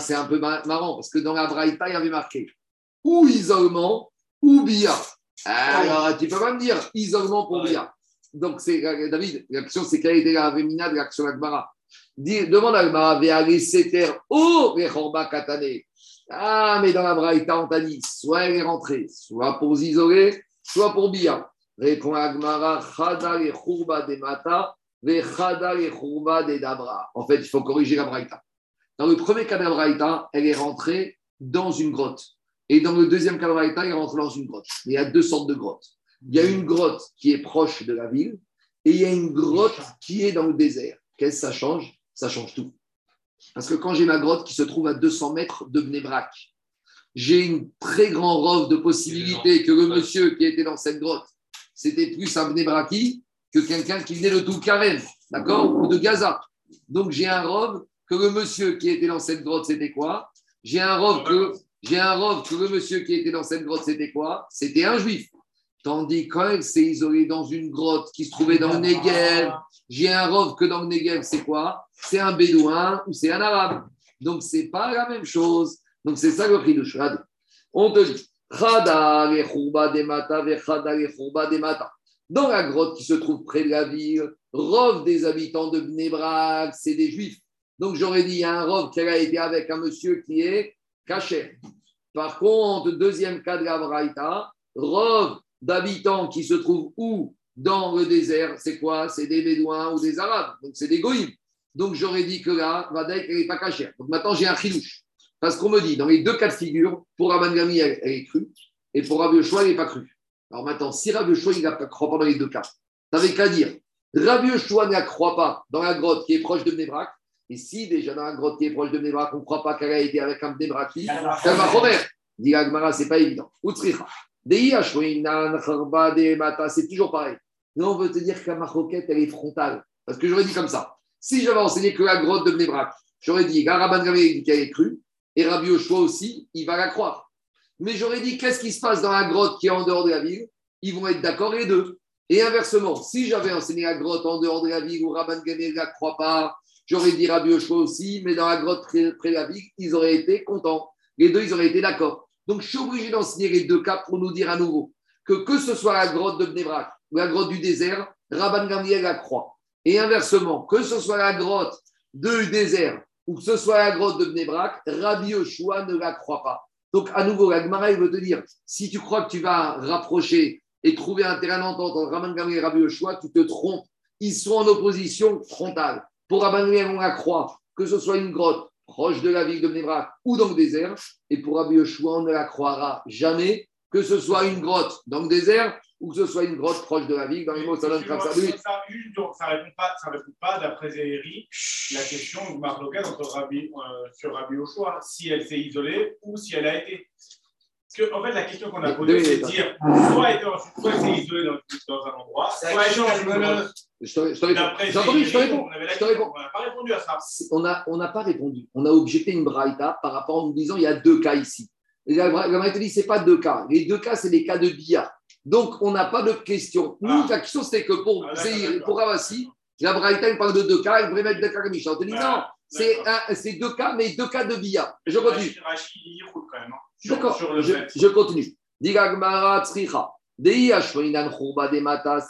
c'est un peu ma- marrant, parce que dans la Braïta, il y avait marqué ou isolement ou Bia. Alors, tu peux pas me dire isolement pour. Bia. Donc, c'est David, la question, c'est quelle était la Vémina de l'action Dis- Demande à Seter, oh, Katane. Ah, mais dans la Braïta, on t'a dit, soit elle est rentrée, soit pour s'isoler, soit pour Bia. Répond Agmara, Chada le Chourba de Mata, ve Chada le Chourba de Dabra. En fait, il faut corriger la Braïta. Dans le premier cas de la Braïta, elle est rentrée dans une grotte. Et dans le deuxième cas de la Braïta, elle est rentrée dans une grotte. Il y a deux sortes de grottes. Il y a une grotte qui est proche de la ville et il y a une grotte qui est dans le désert. Qu'est-ce que ça change? Ça change tout. Parce que quand j'ai ma grotte qui se trouve à 200 mètres de Bnebrak, j'ai une très grande robe de possibilité que le monsieur qui était dans cette grotte, c'était plus un Bnebraki que quelqu'un qui venait de Toulkaren, d'accord? Ou de Gaza. Donc j'ai un robe que le monsieur qui était dans cette grotte, c'était quoi? J'ai un robe que j'ai un robe que le monsieur qui était dans cette grotte, c'était quoi? C'était un juif. Tandis quand elle s'est isolée dans une grotte qui se trouvait dans le Negev, j'ai un robe que dans le Negev, c'est quoi? C'est un bédouin ou c'est un arabe. Donc, c'est pas la même chose. Donc, c'est ça le chidouche. On te dit. Dans la grotte qui se trouve près de la ville, rove des habitants de Bnebrak, c'est des juifs. Donc, j'aurais dit, il y a un rove qui a été avec un monsieur qui est caché. Par contre, deuxième cas de la Braïta, rove d'habitants qui se trouvent où Dans le désert, c'est quoi? C'est des Bédouins ou des Arabes, donc c'est des Goïms. Donc j'aurais dit que là, Vadaïk, elle n'est pas cachère. Donc maintenant, j'ai un chilouche. Parce qu'on me dit, dans les deux cas de figure, pour Rabban Gami, elle, elle est crue, et pour Rabbi elle n'est pas crue. Alors maintenant, si Rabbi il ne croit pas dans les deux cas, tu n'avais qu'à dire, Rabbi Yoshua ne la croit pas dans la grotte qui est proche de Mnebrak, et si déjà dans la grotte qui est proche de Mnebrak, on ne croit pas qu'elle a été avec un Mnebraki, elle va Romer. Dit Agmara, ce n'est pas évident. Utsricha. C'est toujours pareil. Là, on veut te dire que la maroquette, elle est frontale. Parce que j'aurais dit comme ça. Si j'avais enseigné que la grotte de Mnebrak, j'aurais dit, Rabban Gamé qui est crue, et Rabbi Yoshua aussi, il va la croire. Mais j'aurais dit, qu'est-ce qui se passe dans la grotte qui est en dehors de la ville? Ils vont être d'accord les deux. Et inversement, si j'avais enseigné la grotte en dehors de la ville où Rabban Gamé ne la croit pas, j'aurais dit Rabbi Yoshua aussi, mais dans la grotte près, près de la ville, ils auraient été contents. Les deux, ils auraient été d'accord. Donc, je suis obligé d'enseigner les deux cas pour nous dire à nouveau que que ce soit la grotte de Bnebrak ou la grotte du désert, Rabban Gamliel la croit. Et inversement, que ce soit la grotte du désert ou que ce soit la grotte de Bnebrak, Rabbi Yoshua ne la croit pas. Donc, à nouveau, la Gemara, veut te dire, si tu crois que tu vas rapprocher et trouver un terrain d'entente entre Rabban Gamliel et Rabbi Yoshua, tu te trompes. Ils sont en opposition frontale. Pour Rabban Gamliel, on la croit, que ce soit une grotte proche de la ville de Bnebrak ou dans le désert. Et pour Rabbi on ne la croira jamais, que ce soit une grotte dans le désert ou que ce soit une grotte proche de la ville, dans les mots ça, ça répond pas, pas d'après Zéhéry, la question de Marloquet euh, sur Rabbi si elle s'est isolée ou si elle a été. Parce que, en fait, la question qu'on a posée, c'est de dire soit ensuite, soit elle s'est isolée dans, dans un endroit, soit est dans. Je te, réponds. D'après J'ai entendu, je te réponds. on n'a pas répondu à ça. On n'a on n'a pas répondu. On a objecté une braïta par rapport en nous disant il y a deux cas ici. Et la bra- la braïta dit c'est pas deux cas. Les deux cas, c'est des cas de billard. Donc, on n'a pas de question. Nous, Ah. la question, c'était que pour, Ah, pour Ravassi, la braïta, elle parle de deux cas, elle voudrait mettre deux cas comme Michel. On te dit non, Ah, c'est deux cas, mais deux cas de billard. Je continue. Quand même. hein, D'accord, je, je continue.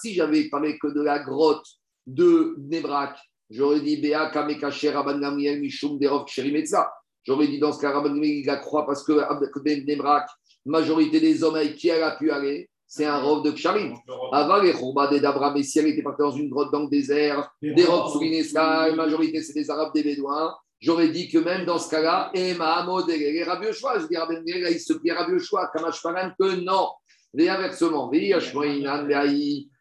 Si j'avais parlé que de la grotte de Nebrak, j'aurais dit Bea Kamekasher Rabban Gamliel Mishum Derov Ksherimetza. J'aurais dit dans ce cas, Rabban Gamliel, il la croit parce que de Nebrak, majorité des hommes avec qui elle a pu aller, c'est un rov de Ksharim. Avant les Churba de Dabra, mais si elle était partie dans une grotte dans le désert, des robes sous la majorité c'est des Arabes, des Bédouins. J'aurais dit que même dans ce cas-là, et Mahamod et Rabbi Yoshua, je dis Rabbi il se plie Rabbi Yoshua, Kamash Paran, que non. Et inversement,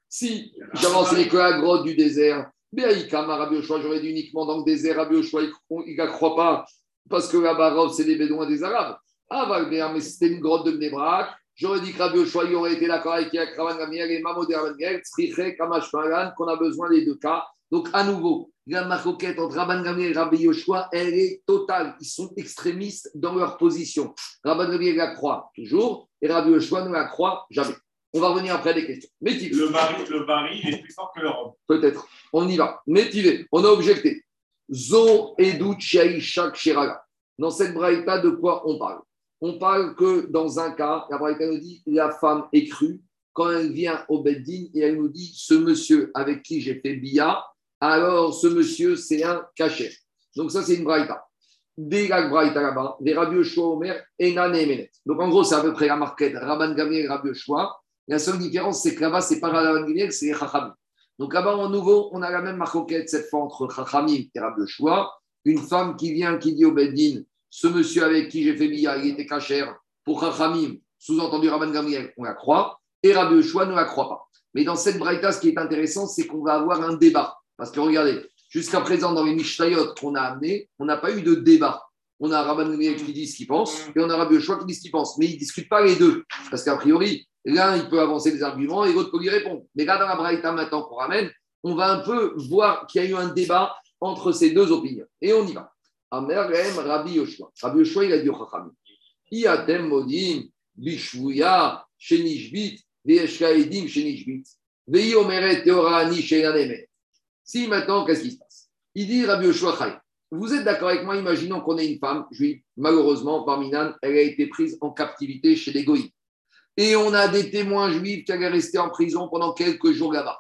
si enseigné que la grotte du désert, Vehi Kama Rabbi Yoshua, j'aurais dit uniquement dans le désert, Rabbi Yoshua, il ne croit pas, parce que là-bas, c'est des Bédouins des Arabes. Ah, mais c'était une grotte de Mnebrak. J'aurais dit que Rabbi il aurait été d'accord avec Yakravan Gamiel et Mamod Gamliel, Tzriche, Kamash qu'on a besoin des deux cas. Donc, à nouveau, la maroquette entre Rabban Gamliel et Rabbi Yoshua, elle est totale. Ils sont extrémistes dans leur position. Rabban Gamliel la croit toujours et Rabbi Yoshua ne la croit jamais. On va revenir après à des questions. Métier, Le baril, le baril, il est plus fort que l'Europe. peut-être. On y va. Métivé, on a objecté. Zo edut shak shiraga. Dans cette braïta, de quoi on parle? On parle que dans un cas, la braïta nous dit la femme est crue quand elle vient au Beddin et elle nous dit ce monsieur avec qui j'ai fait bia, alors ce monsieur c'est un cachet. Donc ça c'est une braïta. Des braïta là-bas, des Yoshua Omer et Nane Emenet. Donc en gros c'est à peu près la marquette Rabban Gamliel et Yoshua. La seule différence c'est que là-bas c'est pas Rabban Gamliel, c'est Chachamim. Donc là-bas, en nouveau, on a la même marcoquette cette fois entre Chachamim et Yoshua. Une femme qui vient, qui dit au Beddin, ce monsieur avec qui j'ai fait bia, il était cachère. Pour Chachamim, sous-entendu Rabban Gamliel, on la croit. Et Rabbi Yoshua ne la croit pas. Mais dans cette braïta, ce qui est intéressant, c'est qu'on va avoir un débat. Parce que regardez, jusqu'à présent, dans les Mishnayot qu'on a amenés, on n'a pas eu de débat. On a Rabban Gamliel qui dit ce qu'il pense et on a Rabbi Yoshua qui dit ce qu'il pense. Mais ils ne discutent pas les deux. Parce qu'a priori, l'un, il peut avancer des arguments et l'autre peut lui répondre. Mais là, dans la braïta maintenant qu'on ramène, on va un peu voir qu'il y a eu un débat entre ces deux opinions. Et on y va. Rabbi Yoshua. Rabbi Yoshua, il a dit au Chachamim. Iatem modim. Si maintenant, qu'est-ce qui se passe? Il dit Rabbi Yoshua Chai. Vous êtes d'accord avec moi Imaginons qu'on ait une femme juive, malheureusement, Barminan, elle a été prise en captivité chez les Goïs. Et on a des témoins juifs qui allaient rester en prison pendant quelques jours là-bas.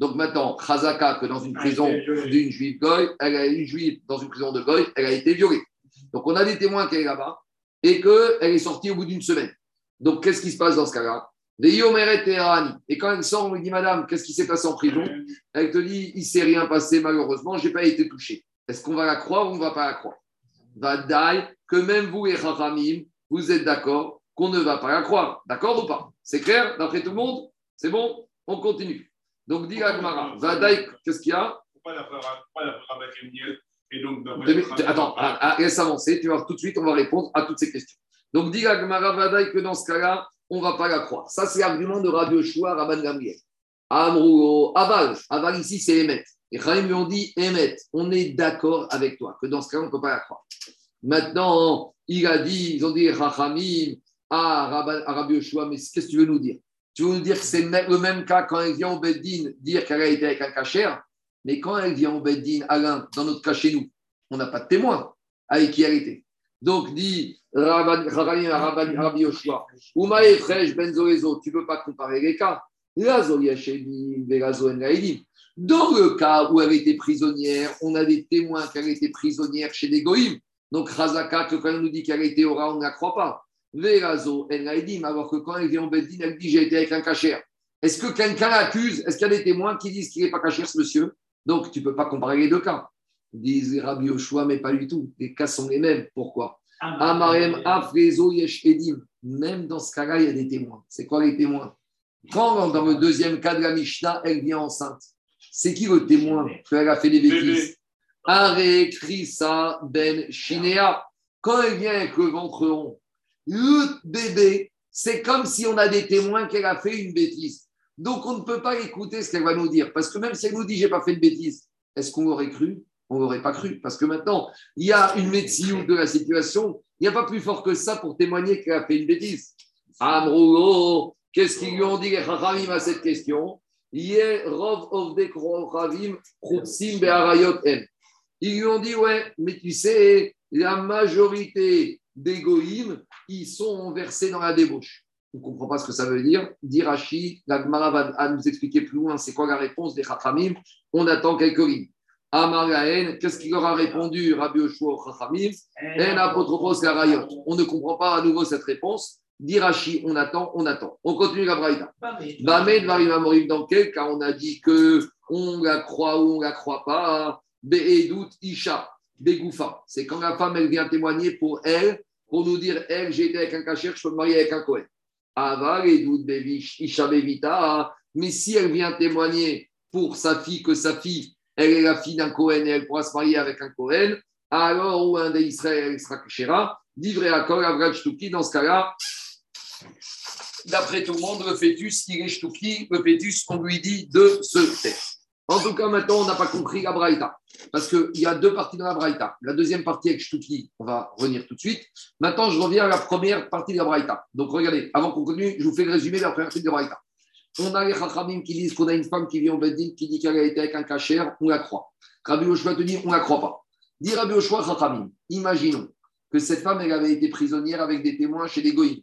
Donc maintenant, Chazaka, que dans une Ah, prison d'une juive goy, elle a une juive dans une prison de goy, elle a été violée. Donc on a des témoins qui est là-bas. et qu'elle est sortie au bout d'une semaine. Donc, qu'est-ce qui se passe dans ce cas-là? Et quand elle sort, on lui dit Madame, qu'est-ce qui s'est passé en prison? Elle te dit Il ne s'est rien passé, malheureusement, je n'ai pas été touché. Est-ce qu'on va la croire ou on ne va pas la croire? Va que même vous et Chachamim, vous êtes d'accord qu'on ne va pas la croire. D'accord ou pas? C'est clair? D'après tout le monde? C'est bon? On continue. Donc, dit Agmara, Vadaï, qu'est-ce qu'il y a Pourquoi la et donc, Attends, ah, ah, laisse avancer, tu vas tout de suite, on va répondre à toutes ces questions. Donc, dit Agmara Vadaï que dans ce cas-là, on ne va pas la croire. Ça, c'est l'argument de Rabbi Yoshua, Rabban Gamriel. Amrou, Aval, Aval ici, c'est Emet. Et Chaim lui ont dit Emet, on est d'accord avec toi, que dans ce cas, on ne peut pas la croire. Maintenant, il a dit, ils ont dit Rachamim à, Rabbi Yoshua, mais qu'est-ce que tu veux nous dire? Tu veux nous dire que c'est le même cas quand elle vient au Beddin dire qu'elle a été avec un cachère, mais quand elle vient au Beddin, Alain, dans notre cas chez nous, on n'a pas de témoin avec qui elle était. Donc, dit Rabbi Yoshua, Oumae Fresh Benzoezo, tu ne peux pas comparer les cas. Dans le cas où elle était prisonnière, on a des témoins qu'elle était prisonnière chez des goïms. Donc, Razaka, quand elle nous dit qu'elle était aura, on ne la croit pas. Verazo, elle alors que quand elle vient en Beddin, elle dit j'ai été avec un cachère. Est-ce que quelqu'un l'accuse? Est-ce qu'il y a des témoins qui disent qu'il n'est pas cachère, ce monsieur? Donc, tu ne peux pas comparer les deux cas. Disent Rabbi Yoshua, mais pas du tout. Les cas sont les mêmes. Pourquoi? Amarem Afrezo Yesh Edim. Même dans ce cas-là, il y a des témoins. C'est quoi les témoins? Quand dans le deuxième cas de la Mishnah, elle vient enceinte, c'est qui le témoin qu'elle a fait des bêtises? Are Krisa Ben Shinea. Quand elle vient avec le ventre rond, le bébé, c'est comme si on a des témoins qu'elle a fait une bêtise. Donc on ne peut pas écouter ce qu'elle va nous dire. Parce que même si elle nous dit j'ai pas fait de bêtise, est-ce qu'on aurait cru? On n'aurait pas cru. Parce que maintenant, il y a une médecine de la situation. Il n'y a pas plus fort que ça pour témoigner qu'elle a fait une bêtise. Amrougo, qu'est-ce qu'ils lui ont dit les Chachamim à cette question? Ils lui ont dit, ouais, mais tu sais, la majorité des goïms, ils sont versés dans la débauche. On ne comprend pas ce que ça veut dire. Dirachi, la Gemara va nous expliquer plus loin c'est quoi la réponse des Chachamim. On attend quelques lignes. Amaraen, qu'est-ce qu'il leur a répondu Rabbi Oshua Chachamim? On ne comprend pas à nouveau cette réponse. Dirachi, on attend, on attend. On continue la braïda. Bamed Marim dans quel cas on a dit que on la croit ou on la croit pas? Be'edut Isha, Begoufa. C'est quand la femme, elle vient témoigner pour elle, pour nous dire, elle, j'ai été avec un cachère, je peux me marier avec un Kohen. Aval, Edut Isha Bevita. Mais si elle vient témoigner pour sa fille, que sa fille, elle est la fille d'un Cohen et elle pourra se marier avec un Cohen, alors où un des Israël sera Kshera, à Akol, Avrad Shtuki, dans ce cas-là, d'après tout le monde, le fœtus, il est Shtuki, le on lui dit de se taire. En tout cas, maintenant, on n'a pas compris la Braïta. Parce qu'il y a deux parties dans la Braïta. La deuxième partie avec Shtuki, on va revenir tout de suite. Maintenant, je reviens à la première partie de la Braïta. Donc, regardez, avant qu'on continue, je vous fais le résumé de la première partie de la Braïta. On a les Chachamim qui disent qu'on a une femme qui vient au Beddin qui dit qu'elle a été avec un cachère, on la croit. Rabbi Oshua te dit, on la croit pas. Dit Rabbi Oshua Chachamim, imaginons que cette femme, elle avait été prisonnière avec des témoins chez les Goïms.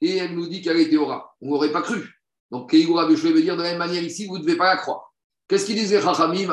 Et elle nous dit qu'elle était aura. On n'aurait pas cru. Donc, Rabbi Oshua veut dire de la même manière ici, vous ne devez pas la croire. Qu'est-ce qu'il disait Chachamim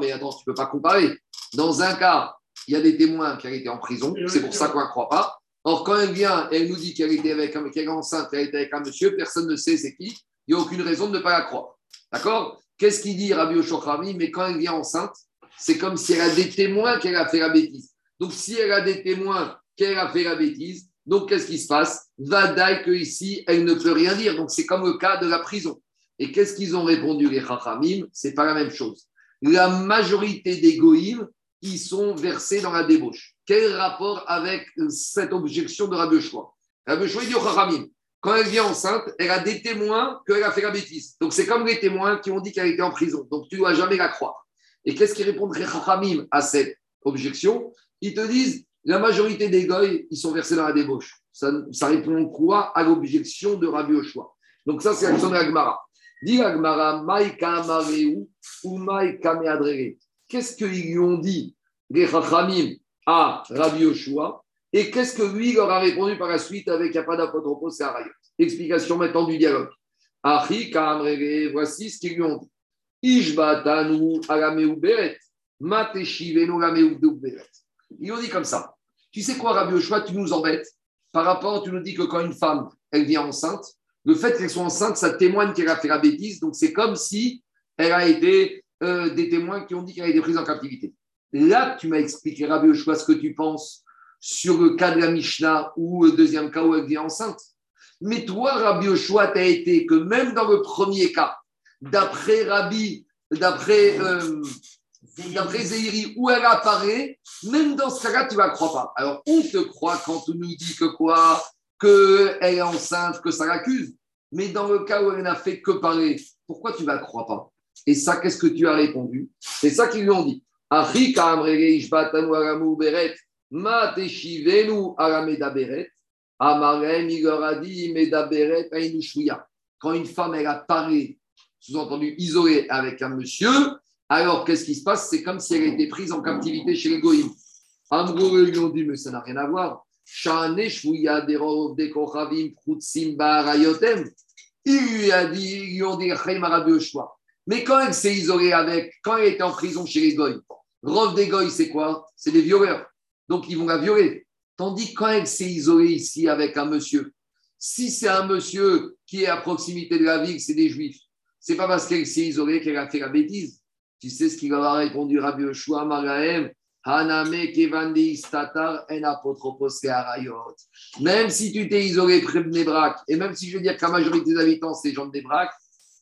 Mais attends, tu ne peux pas comparer. Dans un cas, il y a des témoins qui ont été en prison, c'est pour ça qu'on ne la croit pas. Or, quand elle vient, elle nous dit qu'elle était avec un, qu'elle est enceinte, qu'elle était avec un monsieur, personne ne sait c'est qui il n'y a aucune raison de ne pas la croire. D'accord? Qu'est-ce qu'il dit Rabbi Oshochrami Mais quand elle vient enceinte, c'est comme si elle a des témoins qu'elle a fait la bêtise. Donc, si elle a des témoins qu'elle a fait la bêtise, donc qu'est-ce qui se passe? Vadaï que ici, elle ne peut rien dire. Donc, c'est comme le cas de la prison. Et qu'est-ce qu'ils ont répondu, les Chachamim? C'est pas la même chose. La majorité des goïms, ils sont versés dans la débauche. Quel rapport avec cette objection de Rabbi Oshua Rabbi Oshua dit au Chachamim quand elle vient enceinte, elle a des témoins qu'elle a fait la bêtise. Donc c'est comme les témoins qui ont dit qu'elle était en prison. Donc tu dois jamais la croire. Et qu'est-ce qui répond Khamim à cette objection? Ils te disent la majorité des goy, ils sont versés dans la débauche. Ça, répond quoi à l'objection de Rabbi Oshua Donc ça, c'est l'action de l'Agmara. Dit Qu'est-ce qu'ils lui ont dit les Chachamim à Rabbi Oshua et qu'est-ce que lui leur a répondu par la suite avec un pas d'apotropos et Arayot? Explication maintenant du dialogue. Achi voici ce qu'ils lui ont dit. Ishbatanu. Ils ont dit comme ça. Tu sais quoi, Rabbi Oshua, tu nous embêtes par rapport, tu nous dis que quand une femme, elle vient enceinte, le fait qu'elle soit enceinte, ça témoigne qu'elle a fait la bêtise. Donc, c'est comme si elle a été euh, des témoins qui ont dit qu'elle a été prise en captivité. Là, tu m'as expliqué, Rabbi Yoshua, ce que tu penses sur le cas de la Mishnah ou le deuxième cas où elle vient enceinte. Mais toi, Rabbi Yoshua, tu as été que même dans le premier cas, d'après Rabbi, d'après euh, Zéhiri, où elle apparaît, même dans ce cas-là, tu ne la crois pas. Alors, on te croit quand on nous dit que quoi? Qu'elle est enceinte, que ça l'accuse. Mais dans le cas où elle n'a fait que parler, pourquoi tu ne la crois pas? Et ça, qu'est-ce que tu as répondu? C'est ça qu'ils lui ont dit. Quand une femme, elle apparaît, sous-entendu isolée avec un monsieur, alors qu'est-ce qui se passe? C'est comme si elle était prise en captivité chez les Goïms. Amro, ils lui ont dit, mais ça n'a rien à voir. Il lui a dit, ils ont dit, mais quand elle s'est isolée avec, quand elle était en prison chez les Goïms, Rov des Goïs, c'est quoi? C'est des violeurs. Donc, ils vont la violer. Tandis que quand elle s'est isolée ici avec un monsieur, si c'est un monsieur qui est à proximité de la ville, c'est des juifs. C'est pas parce qu'elle s'est isolée qu'elle a fait la bêtise. Tu sais ce qu'il a répondu Rabbi Yoshua Magahem Même si tu t'es isolé près de Nebrak, et même si je veux dire que la majorité des habitants, c'est gens de Nebrak,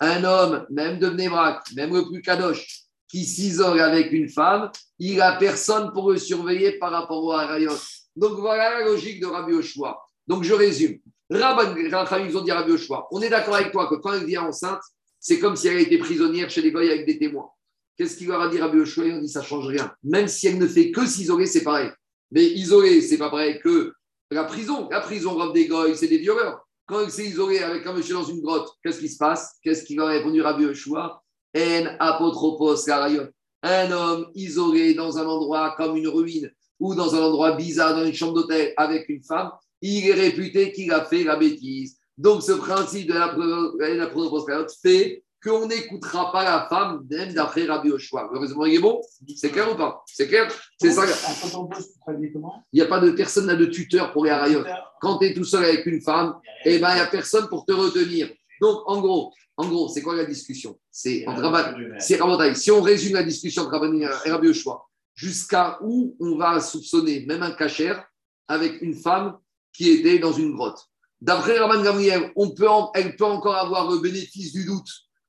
un homme, même de Nebrak, même le plus kadosh, qui s'isole avec une femme, il n'a personne pour le surveiller par rapport au Arayot. Donc voilà la logique de Rabbi Yoshua. Donc je résume. Rabban, Rabbi Yoshua, on est d'accord avec toi que quand elle vient enceinte, c'est comme si elle était prisonnière chez les goyes avec des témoins. Qu'est-ce qu'il leur a dit Rabbi Yoshua Il a dit ça change rien. Même si elle ne fait que s'isoler, c'est pareil. Mais isoler, c'est pas pareil que la prison. La prison, robe des goyes, c'est des violeurs. Quand elle s'est isolée avec un monsieur dans une grotte, qu'est-ce qui se passe Qu'est-ce qu'il leur a répondu Rabbi Yoshua En apotropos Un homme isolé dans un endroit comme une ruine ou dans un endroit bizarre, dans une chambre d'hôtel avec une femme, il est réputé qu'il a fait la bêtise. Donc, ce principe de la, la fait qu'on n'écoutera pas la femme, même d'après Rabbi Oshua. Heureusement, il est bon? C'est clair ou pas? C'est clair? C'est ça. Il n'y a pas de personne n'a de tuteur pour les Arayot. Quand tu es tout seul avec une femme, eh ben, il n'y a personne pour te retenir. Donc, en gros, en gros, c'est quoi la discussion? C'est Si on résume la discussion entre Rabbi Oshua, jusqu'à où on va soupçonner même un cachère avec une femme qui était dans une grotte? D'après Rabban Gamriel, on peut elle peut encore avoir le bénéfice du doute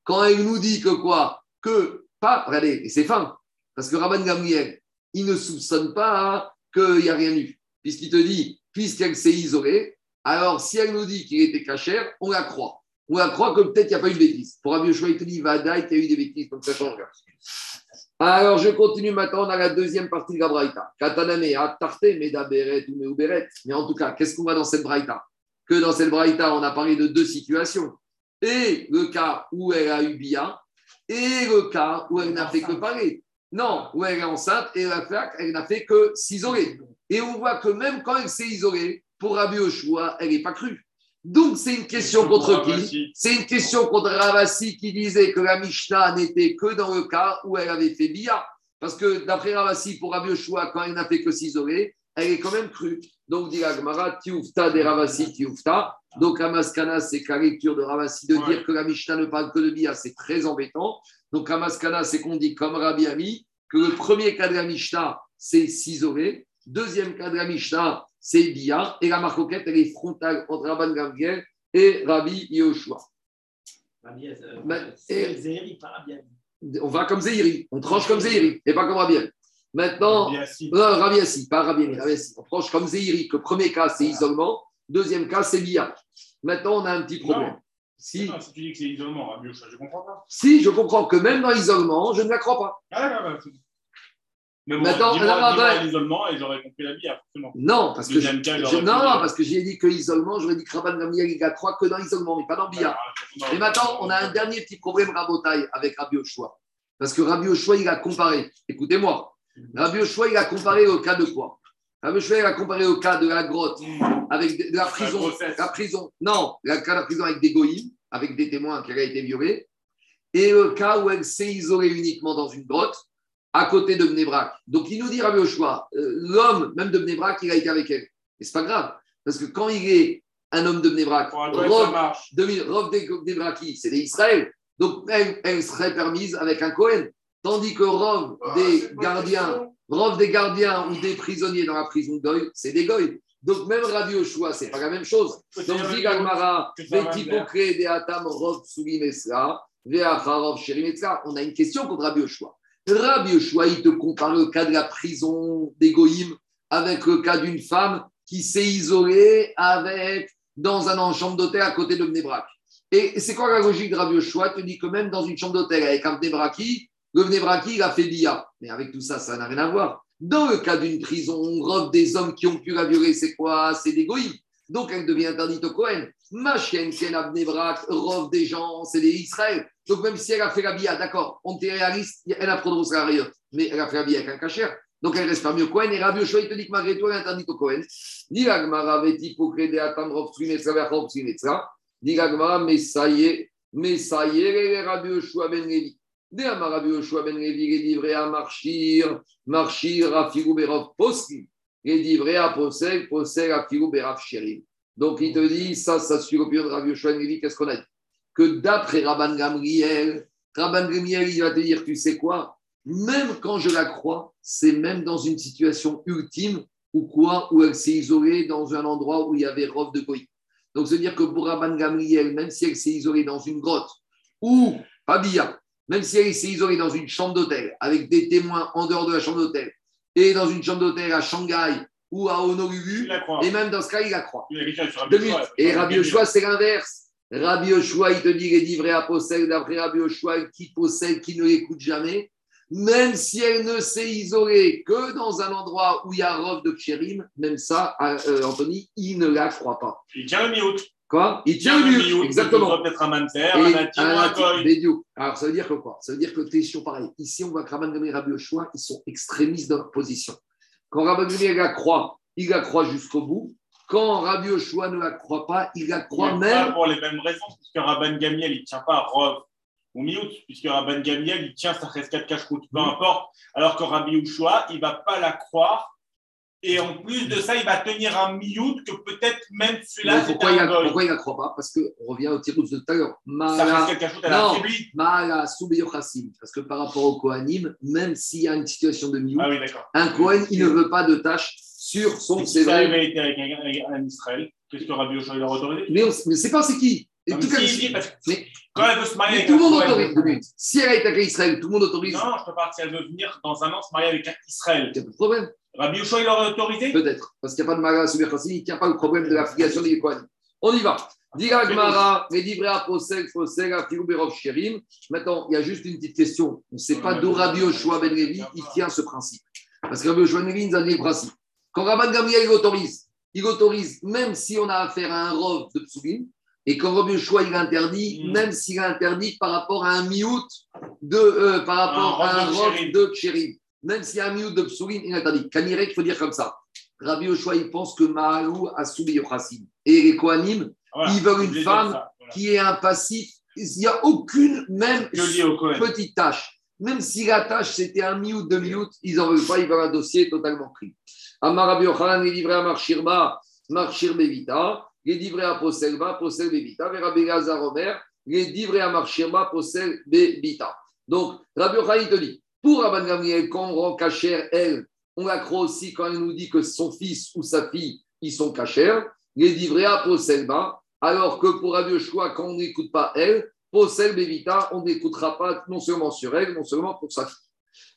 quand elle nous dit que quoi? Que pas, regardez, et c'est fin, parce que Rabban Gamriel, il ne soupçonne pas qu'il n'y a rien eu, puisqu'il te dit, puisqu'elle s'est isolée, alors si elle nous dit qu'il était cachère, on la croit. On la croit que peut-être il n'y a pas eu de bêtise. Pour Rabbi Yoshua, il te dit, Vadaï, il y a eu des bêtises, donc ça change. Alors, je continue maintenant dans la deuxième partie de la Braïta. Kataname, Atarte, Medaberet ou Meuberet. Mais en tout cas, qu'est-ce qu'on voit dans cette Braïta? Que dans cette Braïta, on a parlé de deux situations. Et le cas où elle a eu Bia, et le cas où elle n'a fait que parler. Non, où elle est enceinte et elle n'a fait que s'isoler. Et on voit que même quand elle s'est isolée, pour Rabbi Oshua, elle n'est pas crue. Donc, c'est une question contre qui C'est une question contre Ravasi qui disait que la Mishnah n'était que dans le cas où elle avait fait Bia. Parce que d'après Ravasi, pour Rabbi Yoshua, quand elle n'a fait que s'isoler, elle est quand même crue. Donc, dit Agmara, Tioufta des Ravasi, Tioufta. Donc, la Maskana, c'est la lecture de Ravasi de dire que la Mishnah ne parle que de Bia, c'est très embêtant. Donc, la Maskana, c'est qu'on dit comme Rabbi Ami, que le premier cas de la Mishnah, c'est s'isoler. Deuxième cas de la Mishnah, c'est Bia. Et la marcoquette, elle est frontale entre Rabban Gamriel et Rabbi Yoshua. Rabbi, euh, c'est et- Zéhiri, pas Rabbi Ami. On va comme Zéhiri. On tranche comme Zéhiri et pas comme Rabbi. Ami. Maintenant, Rabbi Assi, pas Rabbi Ami, Rabbi Assi. On tranche comme Zéhiri, que le premier cas, c'est isolement. Deuxième cas, c'est Bia. Maintenant, on a un petit problème. Non. Si, Non, si tu dis que c'est isolement, Rabbi Yoshua, je ne comprends pas. si, je comprends que même dans l'isolement, je ne la crois pas. Ah, d'accord, c'est bon. Mais bon, Maintenant, l'isolement et j'aurais compris la bière, forcément. Non, parce que, je, cas, je- non, non, parce que j'ai dit que isolement, j'aurais dit que Rabban Gamriel, il croit que dans l'isolement, mais pas dans Bia. Et maintenant, on a un dernier petit problème rabotaille avec Rabbi Oshua. Parce que Rabbi Oshua, il a comparé. Écoutez-moi. Rabbi Oshua, il a comparé au cas de quoi? Rabbi il a comparé au cas de la grotte avec de, de la prison. La prison. Non, le cas de la prison avec des goïms, avec des témoins qui a été violés. Et le cas où elle s'est isolée uniquement dans une grotte à côté de Bnebrak. Donc, il nous dit, Rabbi Oshua, euh, l'homme, même de Bnebrak, il a été avec elle. Et c'est pas grave. Parce que quand il est un homme de Bnebrak, Rov, marche. 2000, Rov des Bnebraki, c'est des Israël. Donc, elle, elle serait permise avec un Cohen. Tandis que Rov Ah, des gardiens. Rov des gardiens ou des prisonniers dans la prison de Goy, c'est des Goy. Donc, même Rabbi Yoshua, c'est pas la même chose. Donc, dit Gagmara, que ça va Vetipokre de Atam Rov. On a une question contre Rabbi Yoshua. Rabbi Yoshua, il te compare le cas de la prison des Goïm avec le cas d'une femme qui s'est isolée avec, dans un chambre d'hôtel à côté de Bnebrak. Et c'est quoi la logique de Rabbi Yoshua? Il te dit que même dans une chambre d'hôtel avec un Bnebraki, le Bnebraki, il a fait bia. Mais avec tout ça, ça n'a rien à voir. Dans le cas d'une prison, on robe des hommes qui ont pu la c'est quoi? C'est des goïms. Donc elle devient interdite au Cohen. Ma chienne, Ken Abnebrak, robe des gens, c'est des Israël. Donc même si elle a fait la bia, d'accord, on est réaliste, elle a prononcé la rayot, mais elle a fait la bia avec un cachère. Donc elle reste parmi au Cohen. Et Rabbi Yoshua, il te dit que malgré tout, elle est interdite au Cohen. Mais ça y est, mais ça y est, Rabbi Yoshua ben Levi. Dès Amar Rabbi Yoshua ben Levi, à Marchir, Marchir, Berov Poski. Berav Sherim. Donc il te dit, ça, ça suit l'opinion de Rabbi Yoshua ben Levi, qu'est-ce qu'on a dit? Que d'après Rabban Gamriel, Rabban Gamriel, il va te dire, tu sais quoi? Même quand je la crois, c'est même dans une situation ultime ou quoi, où elle s'est isolée dans un endroit où il y avait robe de Goï. Donc, c'est-à-dire que pour Rabban Gamriel, même si elle s'est isolée dans une grotte ou bien, même si elle s'est isolée dans une chambre d'hôtel avec des témoins en dehors de la chambre d'hôtel et dans une chambre d'hôtel à Shanghai ou à Honolulu, et même dans ce cas, il la croit. Et Rabbi Yoshua, c'est l'inverse. Rabbi Yoshua, il te dit, il est livré à possède, d'après Rabbi Yoshua, qui possède, qui ne l'écoute jamais, même si elle ne s'est isolée que dans un endroit où il y a Rov de Kchérim, même ça, euh, Anthony, il ne la croit pas. Il tient le miout. Quoi? Il Il tient le mur, exactement. Peut-être un manter, un natif un. Alors, ça veut dire que quoi? Ça veut dire que tu es sur pareil. Ici, on voit que Rabban Gamliel et Rabbi Yoshua, ils sont extrémistes dans leur position. Quand Rabban Gamliel la croit, il la croit jusqu'au bout. Quand Rabbi Yoshua ne la croit pas, il la croit même Pas pour les mêmes raisons, puisque Rabban Gamiel, il ne tient pas à Rov ou Miout, puisque Rabban Gamiel, il tient sa rescate cache-route, peu Mhm. importe. Alors que Rabbi Yoshua, il ne va pas la croire. Et en plus de ça, il va tenir un Miout que peut-être même Mais celui-là, pourquoi, la, pourquoi il la croit pas Parce qu'on revient au tirous de tout à l'heure. Sa Mala, rescate cache-route, elle Non. a affaibli. Mala Soubeyochassim. Parce que par rapport au Kohanim, même s'il y a une situation de miou, Ah oui, un Kohen, il ne veut pas de tâche sur son si ça avait été avec un, Israël, qu'est-ce que Rabbi Yoshua il a autorisé Mais on ne sait pas c'est qui. Et tout mais cas, si, parce mais- quand elle veut se marier mais avec tout le monde autorise. Si elle est avec Israël, tout le monde autorise. Non, je te parle si elle veut venir dans un an se marier avec un Israël. Il n'y a pas de problème. Rabbi Yoshua, il l'aurait autorisé Peut-être. Parce qu'il n'y a pas de Mala Soubeyochassim, il n'y a pas le problème de la filiation des Kohanim. On y va. Diga Gmara, à Filou, Berov, Sherim. Maintenant, il y a juste une petite question. On ne sait pas d'où Rabbi Yoshua Ben Levi, il tient ce principe. Parce que Rabbi Yoshua Ben Levi, nous a dit le principe. Quand Rabban Gamliel il autorise, il autorise même si on a affaire à un rov de Psougim, et quand Rabbi Yoshua il interdit, Mm. même s'il interdit par rapport à un miout de, euh, par rapport Un à un rov de Pshérim. Même s'il y a un miout de Psougim, il interdit. Kanirek, il faut dire comme ça. Rabbi Yoshua, il pense que Mahalou a soubi Yochassim. Et les Kohanim, Voilà, Ils veulent une femme ça, voilà. qui est un passif, il n'y a aucune, même petite tâche. Même si la tâche c'était un mi ou deux minutes, ils n'en veulent pas, ils veulent un dossier totalement pris. Amar Rabbi Yochanan est livré à Marchirba, Marchir Bevita, il est livré à Poselba, Posel Bevita, et Rabbi Lazar Omer, il est livré à Marchirba, Posel Bevita. Donc, Rabbi Yochanan il te dit, pour Rabban Gamliel, quand on rend cachère, elle, on la croit aussi quand elle nous dit que son fils ou sa fille, ils sont cachères, livré à Poselba, alors que pour Rabbi Yoshua, quand on n'écoute pas elle, Posel Bevita, on n'écoutera pas non seulement sur elle, non seulement pour sa fille.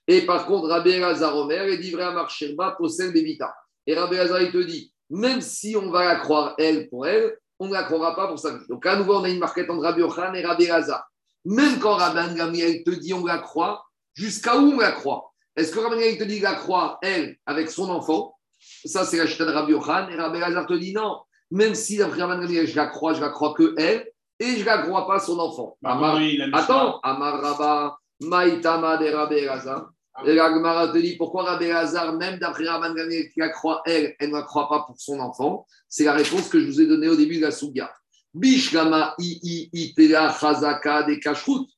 Et par contre, Rabbi Elazar Omer est livré à Marchirba, Posel Bevita. Et Rabbi Elazar, il te dit, même si on va la croire elle pour elle, on ne la croira pas pour sa fille. Donc à nouveau, on a une marquette entre Rabbi Ochan et Rabbi Elazar. Même quand Rabbi Gamiel te dit on la croit, jusqu'à où on la croit Est-ce que Rabbi te dit la croit, elle, avec son enfant? Ça, c'est la chita de Rabbi Ochan. Et Rabbi Elazar te dit non. Même si d'après Rabbi je la crois, je la crois que elle, et je ne la crois pas son enfant. Bah, Amar- oui. Attends, Amar Rabba, Maïtama de Rabbi Elazar. Et la Gemara te dit pourquoi Rabbi Elazar, même d'après Rabban Gamliel, qui la croit elle, elle ne la croit pas pour son enfant? C'est la réponse que je vous ai donnée au début de la Souga. Bishlama i i itela chazaka de kashrut.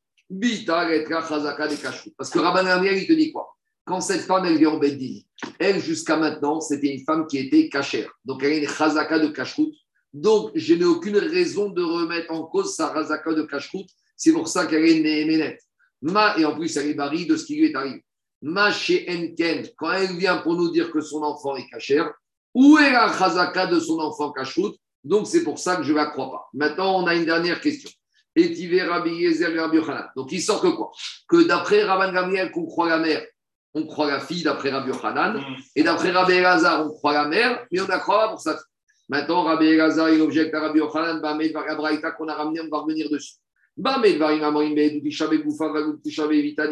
Kashrut. Parce que Rabban Gamliel, il te dit quoi? Quand cette femme, elle vient en Beddin, elle, jusqu'à maintenant, c'était une femme qui était cachère. Donc, elle a une chazaka de cacheroute. Donc, je n'ai aucune raison de remettre en cause sa chazaka de cacheroute. C'est pour ça qu'elle est néménette. Ma, et en plus, elle est barrie de ce qui lui est arrivé. Ma chez Enken, quand elle vient pour nous dire que son enfant est cachère, où est la chazaka de son enfant cacheroute Donc, c'est pour ça que je ne la crois pas. Maintenant, on a une dernière question. Et. Donc, il sort que quoi? Que d'après Rabban Gamriel, qu'on croit la mère, on croit la fille d'après Rabbi Yochanan. Mm. Et d'après Rabbi Elazar, on croit la mère, mais on la croit pas pour ça. Maintenant, Rabbi Elazar, il objecte à Rabbi Yochanan, Bamed Braïta qu'on a ramené, on va revenir dessus. Bamed Varim Amorim Be'edu Tishabe Goufa Vagout Tishabe Vita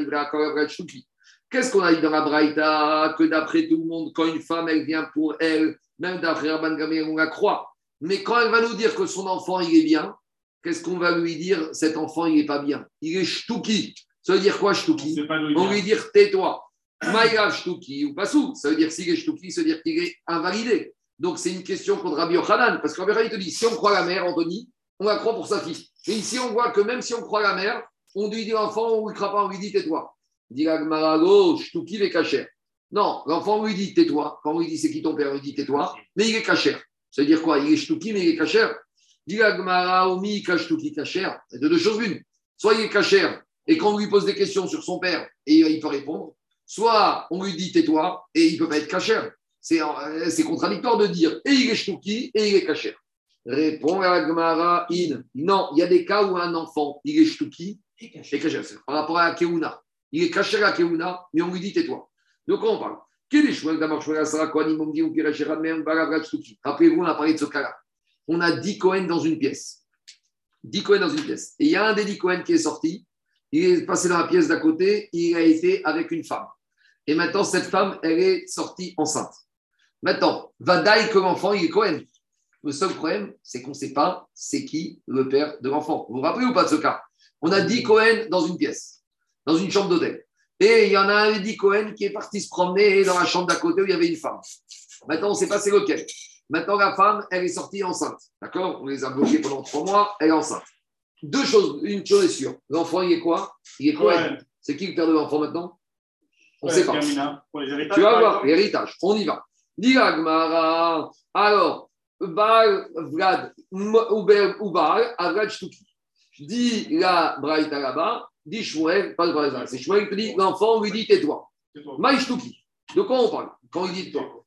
Shuki. Qu'est-ce qu'on a dit dans la Braïta Que d'après tout le monde, quand une femme, elle vient pour elle, même d'après Rabban Gamriel, on la croit. Mais quand elle va nous dire que son enfant, il est bien, qu'est-ce qu'on va lui dire Cet enfant, il n'est pas bien? Il est shtuki. Ça veut dire quoi, il On lui dit tais-toi. Maïrav shtuki ou pasou. Ça veut dire s'il est shtuki, ça veut dire qu'il est invalidé. Donc c'est une question contre Rabbi Yochanan. Parce que Rabbi Yochanan, il te dit si on croit la mère, Anthony, on la croit pour sa fille. Mais ici, on voit que même si on croit la mère, on lui dit l'enfant, on ne lui croit pas, on lui dit tais-toi. Dit oh, shtuki les cachère. Non, l'enfant, on lui dit tais-toi. Quand on lui dit c'est qui ton père, on lui dit tais-toi. Mais il est cachère. Ça veut dire quoi? Il est shtuki, mais il est cachère. Dit la Gemara, omi kashtuki cachère. C'est de deux choses l'une. Soit il est cachère, et quand on lui pose des questions sur son père, et il peut répondre, soit on lui dit tais-toi, et il ne peut pas être cachère. C'est euh, c'est contradictoire de dire et il est shtuki et il est cachère. Répond la Gemara, in. Non, il y a des cas où un enfant, il est shtuki Et cachère. C'est Par rapport à la Keuna. Il est caché à Keuna, mais on lui dit tais-toi. De quoi on parle? Rappelez-vous, on a parlé de ce cas-là. On a 10 Cohen dans une pièce. 10 Cohen dans une pièce. Et il y a un des 10 Cohen qui est sorti. Il est passé dans la pièce d'à côté. Il a été avec une femme. Et maintenant, cette femme, elle est sortie enceinte. Maintenant, Vadaï comme enfant, il est Cohen. Le seul problème, c'est qu'on ne sait pas c'est qui le père de l'enfant. Vous vous rappelez ou pas de ce cas? On a 10 Cohen dans une pièce, dans une chambre d'hôtel. Et il y en a un dit Cohen qui est parti se promener dans la chambre d'à côté où il y avait une femme. Maintenant, on ne sait pas c'est lequel. Maintenant, la femme, elle est sortie enceinte. D'accord? On les a bloqués pendant trois mois, elle est enceinte. Deux choses, une chose est sûre. L'enfant, il est quoi? Il est. Cohen. C'est qui le père de l'enfant maintenant? On ne Ouais, sait pas. Gamina. Pour les héritages. Tu vas voir, l'héritage. On y va. Dis Agmara. Alors, Baal, Vlad, Uber, Ubal, Avrad, Shtuki. Dis la Braïta là-bas, dis Shmuel, pas le Braïta, c'est Shmuel qui dit l'enfant, on lui dit tais-toi. C'est toi. Maïshtuki. De quoi on parle? Quand il dit tais-toi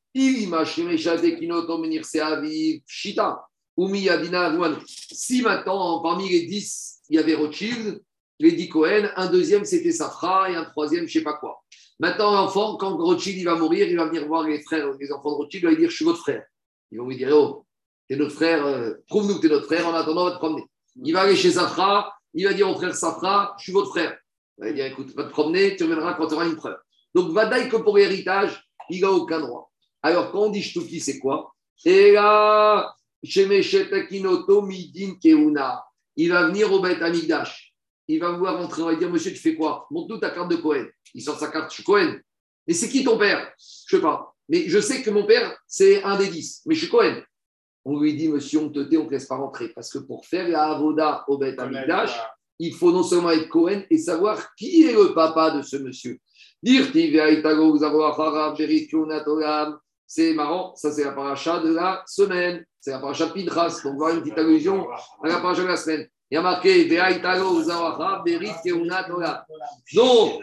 Si maintenant, parmi les dix, il y avait Rothschild, les dix Cohen, un deuxième c'était Safra et un troisième, je ne sais pas quoi. Maintenant, l'enfant, quand Rothschild il va mourir, il va venir voir les frères, les enfants de Rothschild, il va lui dire Je suis votre frère. Ils vont lui dire Oh, t'es notre frère, euh, prouve-nous que t'es notre frère, en attendant, on va te promener. Il va aller chez Safra, il va dire au frère Safra Je suis votre frère. Il va dire Écoute, va te promener, tu reviendras quand tu auras une preuve. Donc, Vadaï, que pour l'héritage, il n'a aucun droit. Alors, quand on dit Shtuki, c'est quoi? Et là, il va venir au Beth Amigdash. Il va vouloir rentrer, on va dire Monsieur, tu fais quoi? Montre-nous ta carte de Cohen. Il sort sa carte, je suis Cohen. Mais c'est qui ton père? Je sais pas. Mais je sais que mon père, c'est un des dix. Mais je suis Cohen. On lui dit Monsieur, on te tait, on ne te laisse pas rentrer. Parce que pour faire la Avoda au Beth Amigdash, il faut non seulement être Cohen et savoir qui est le papa de ce monsieur. Dire c'est marrant, ça c'est la paracha de la semaine, c'est la paracha de Pinchas, donc voir une petite allusion à la paracha de la semaine. Il y a marqué. Donc.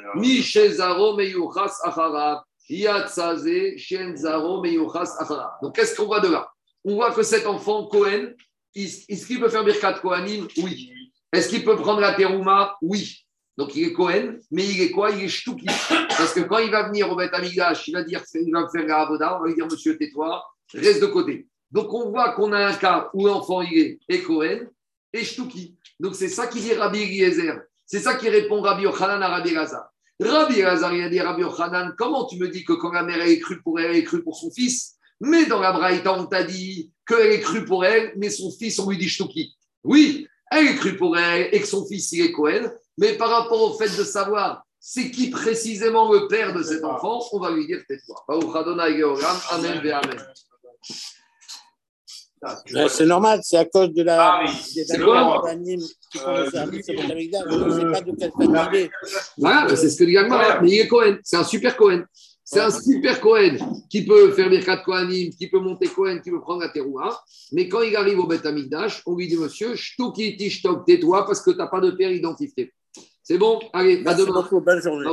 Donc, qu'est-ce qu'on voit de là? On voit que cet enfant, Cohen, est-ce qu'il peut faire Birkat Kohanim? Oui. Est-ce qu'il peut prendre la terouma Oui. Donc il est Cohen, mais il est quoi? Il est Shtuki. Parce que quand il va venir au Beth Amigdash, il va dire, il va faire la Avoda, on va lui dire, monsieur, tais-toi, reste de côté. Donc on voit qu'on a un cas où l'enfant il est et Cohen et Shtuki. Donc c'est ça qui dit Rabbi Eliezer. C'est ça qui répond Rabbi Yochanan à Rabbi Lazar. Rabbi Lazar, il a dit Rabbi Yochanan, comment tu me dis que quand la mère est crue pour elle, elle est crue pour son fils? Mais dans la Braïta, on t'a dit qu'elle est crue pour elle, mais son fils, on lui dit Shtuki. Oui, elle est crue pour elle et que son fils, il est Cohen. Mais par rapport au fait de savoir c'est qui précisément le père de cet enfant, on va lui dire tais-toi. Amen Amen. Ouais, c'est normal, c'est à cause de la, Ah oui, c'est qui font Euh, au euh, Betamikdash. Je ne sais pas de quelle famille. Voilà, c'est ce que dit. Mais il est Cohen. C'est un super Cohen. C'est un super Cohen qui peut faire Birkat Kohanim, qui peut monter Cohen, qui peut prendre la teroua. Mais quand il arrive au Beth Amikdash, on lui dit Monsieur, shtuki tishtok, tais-toi parce que tu n'as pas de père identifié. C'est bon Allez, à Merci demain. beaucoup, bonne journée.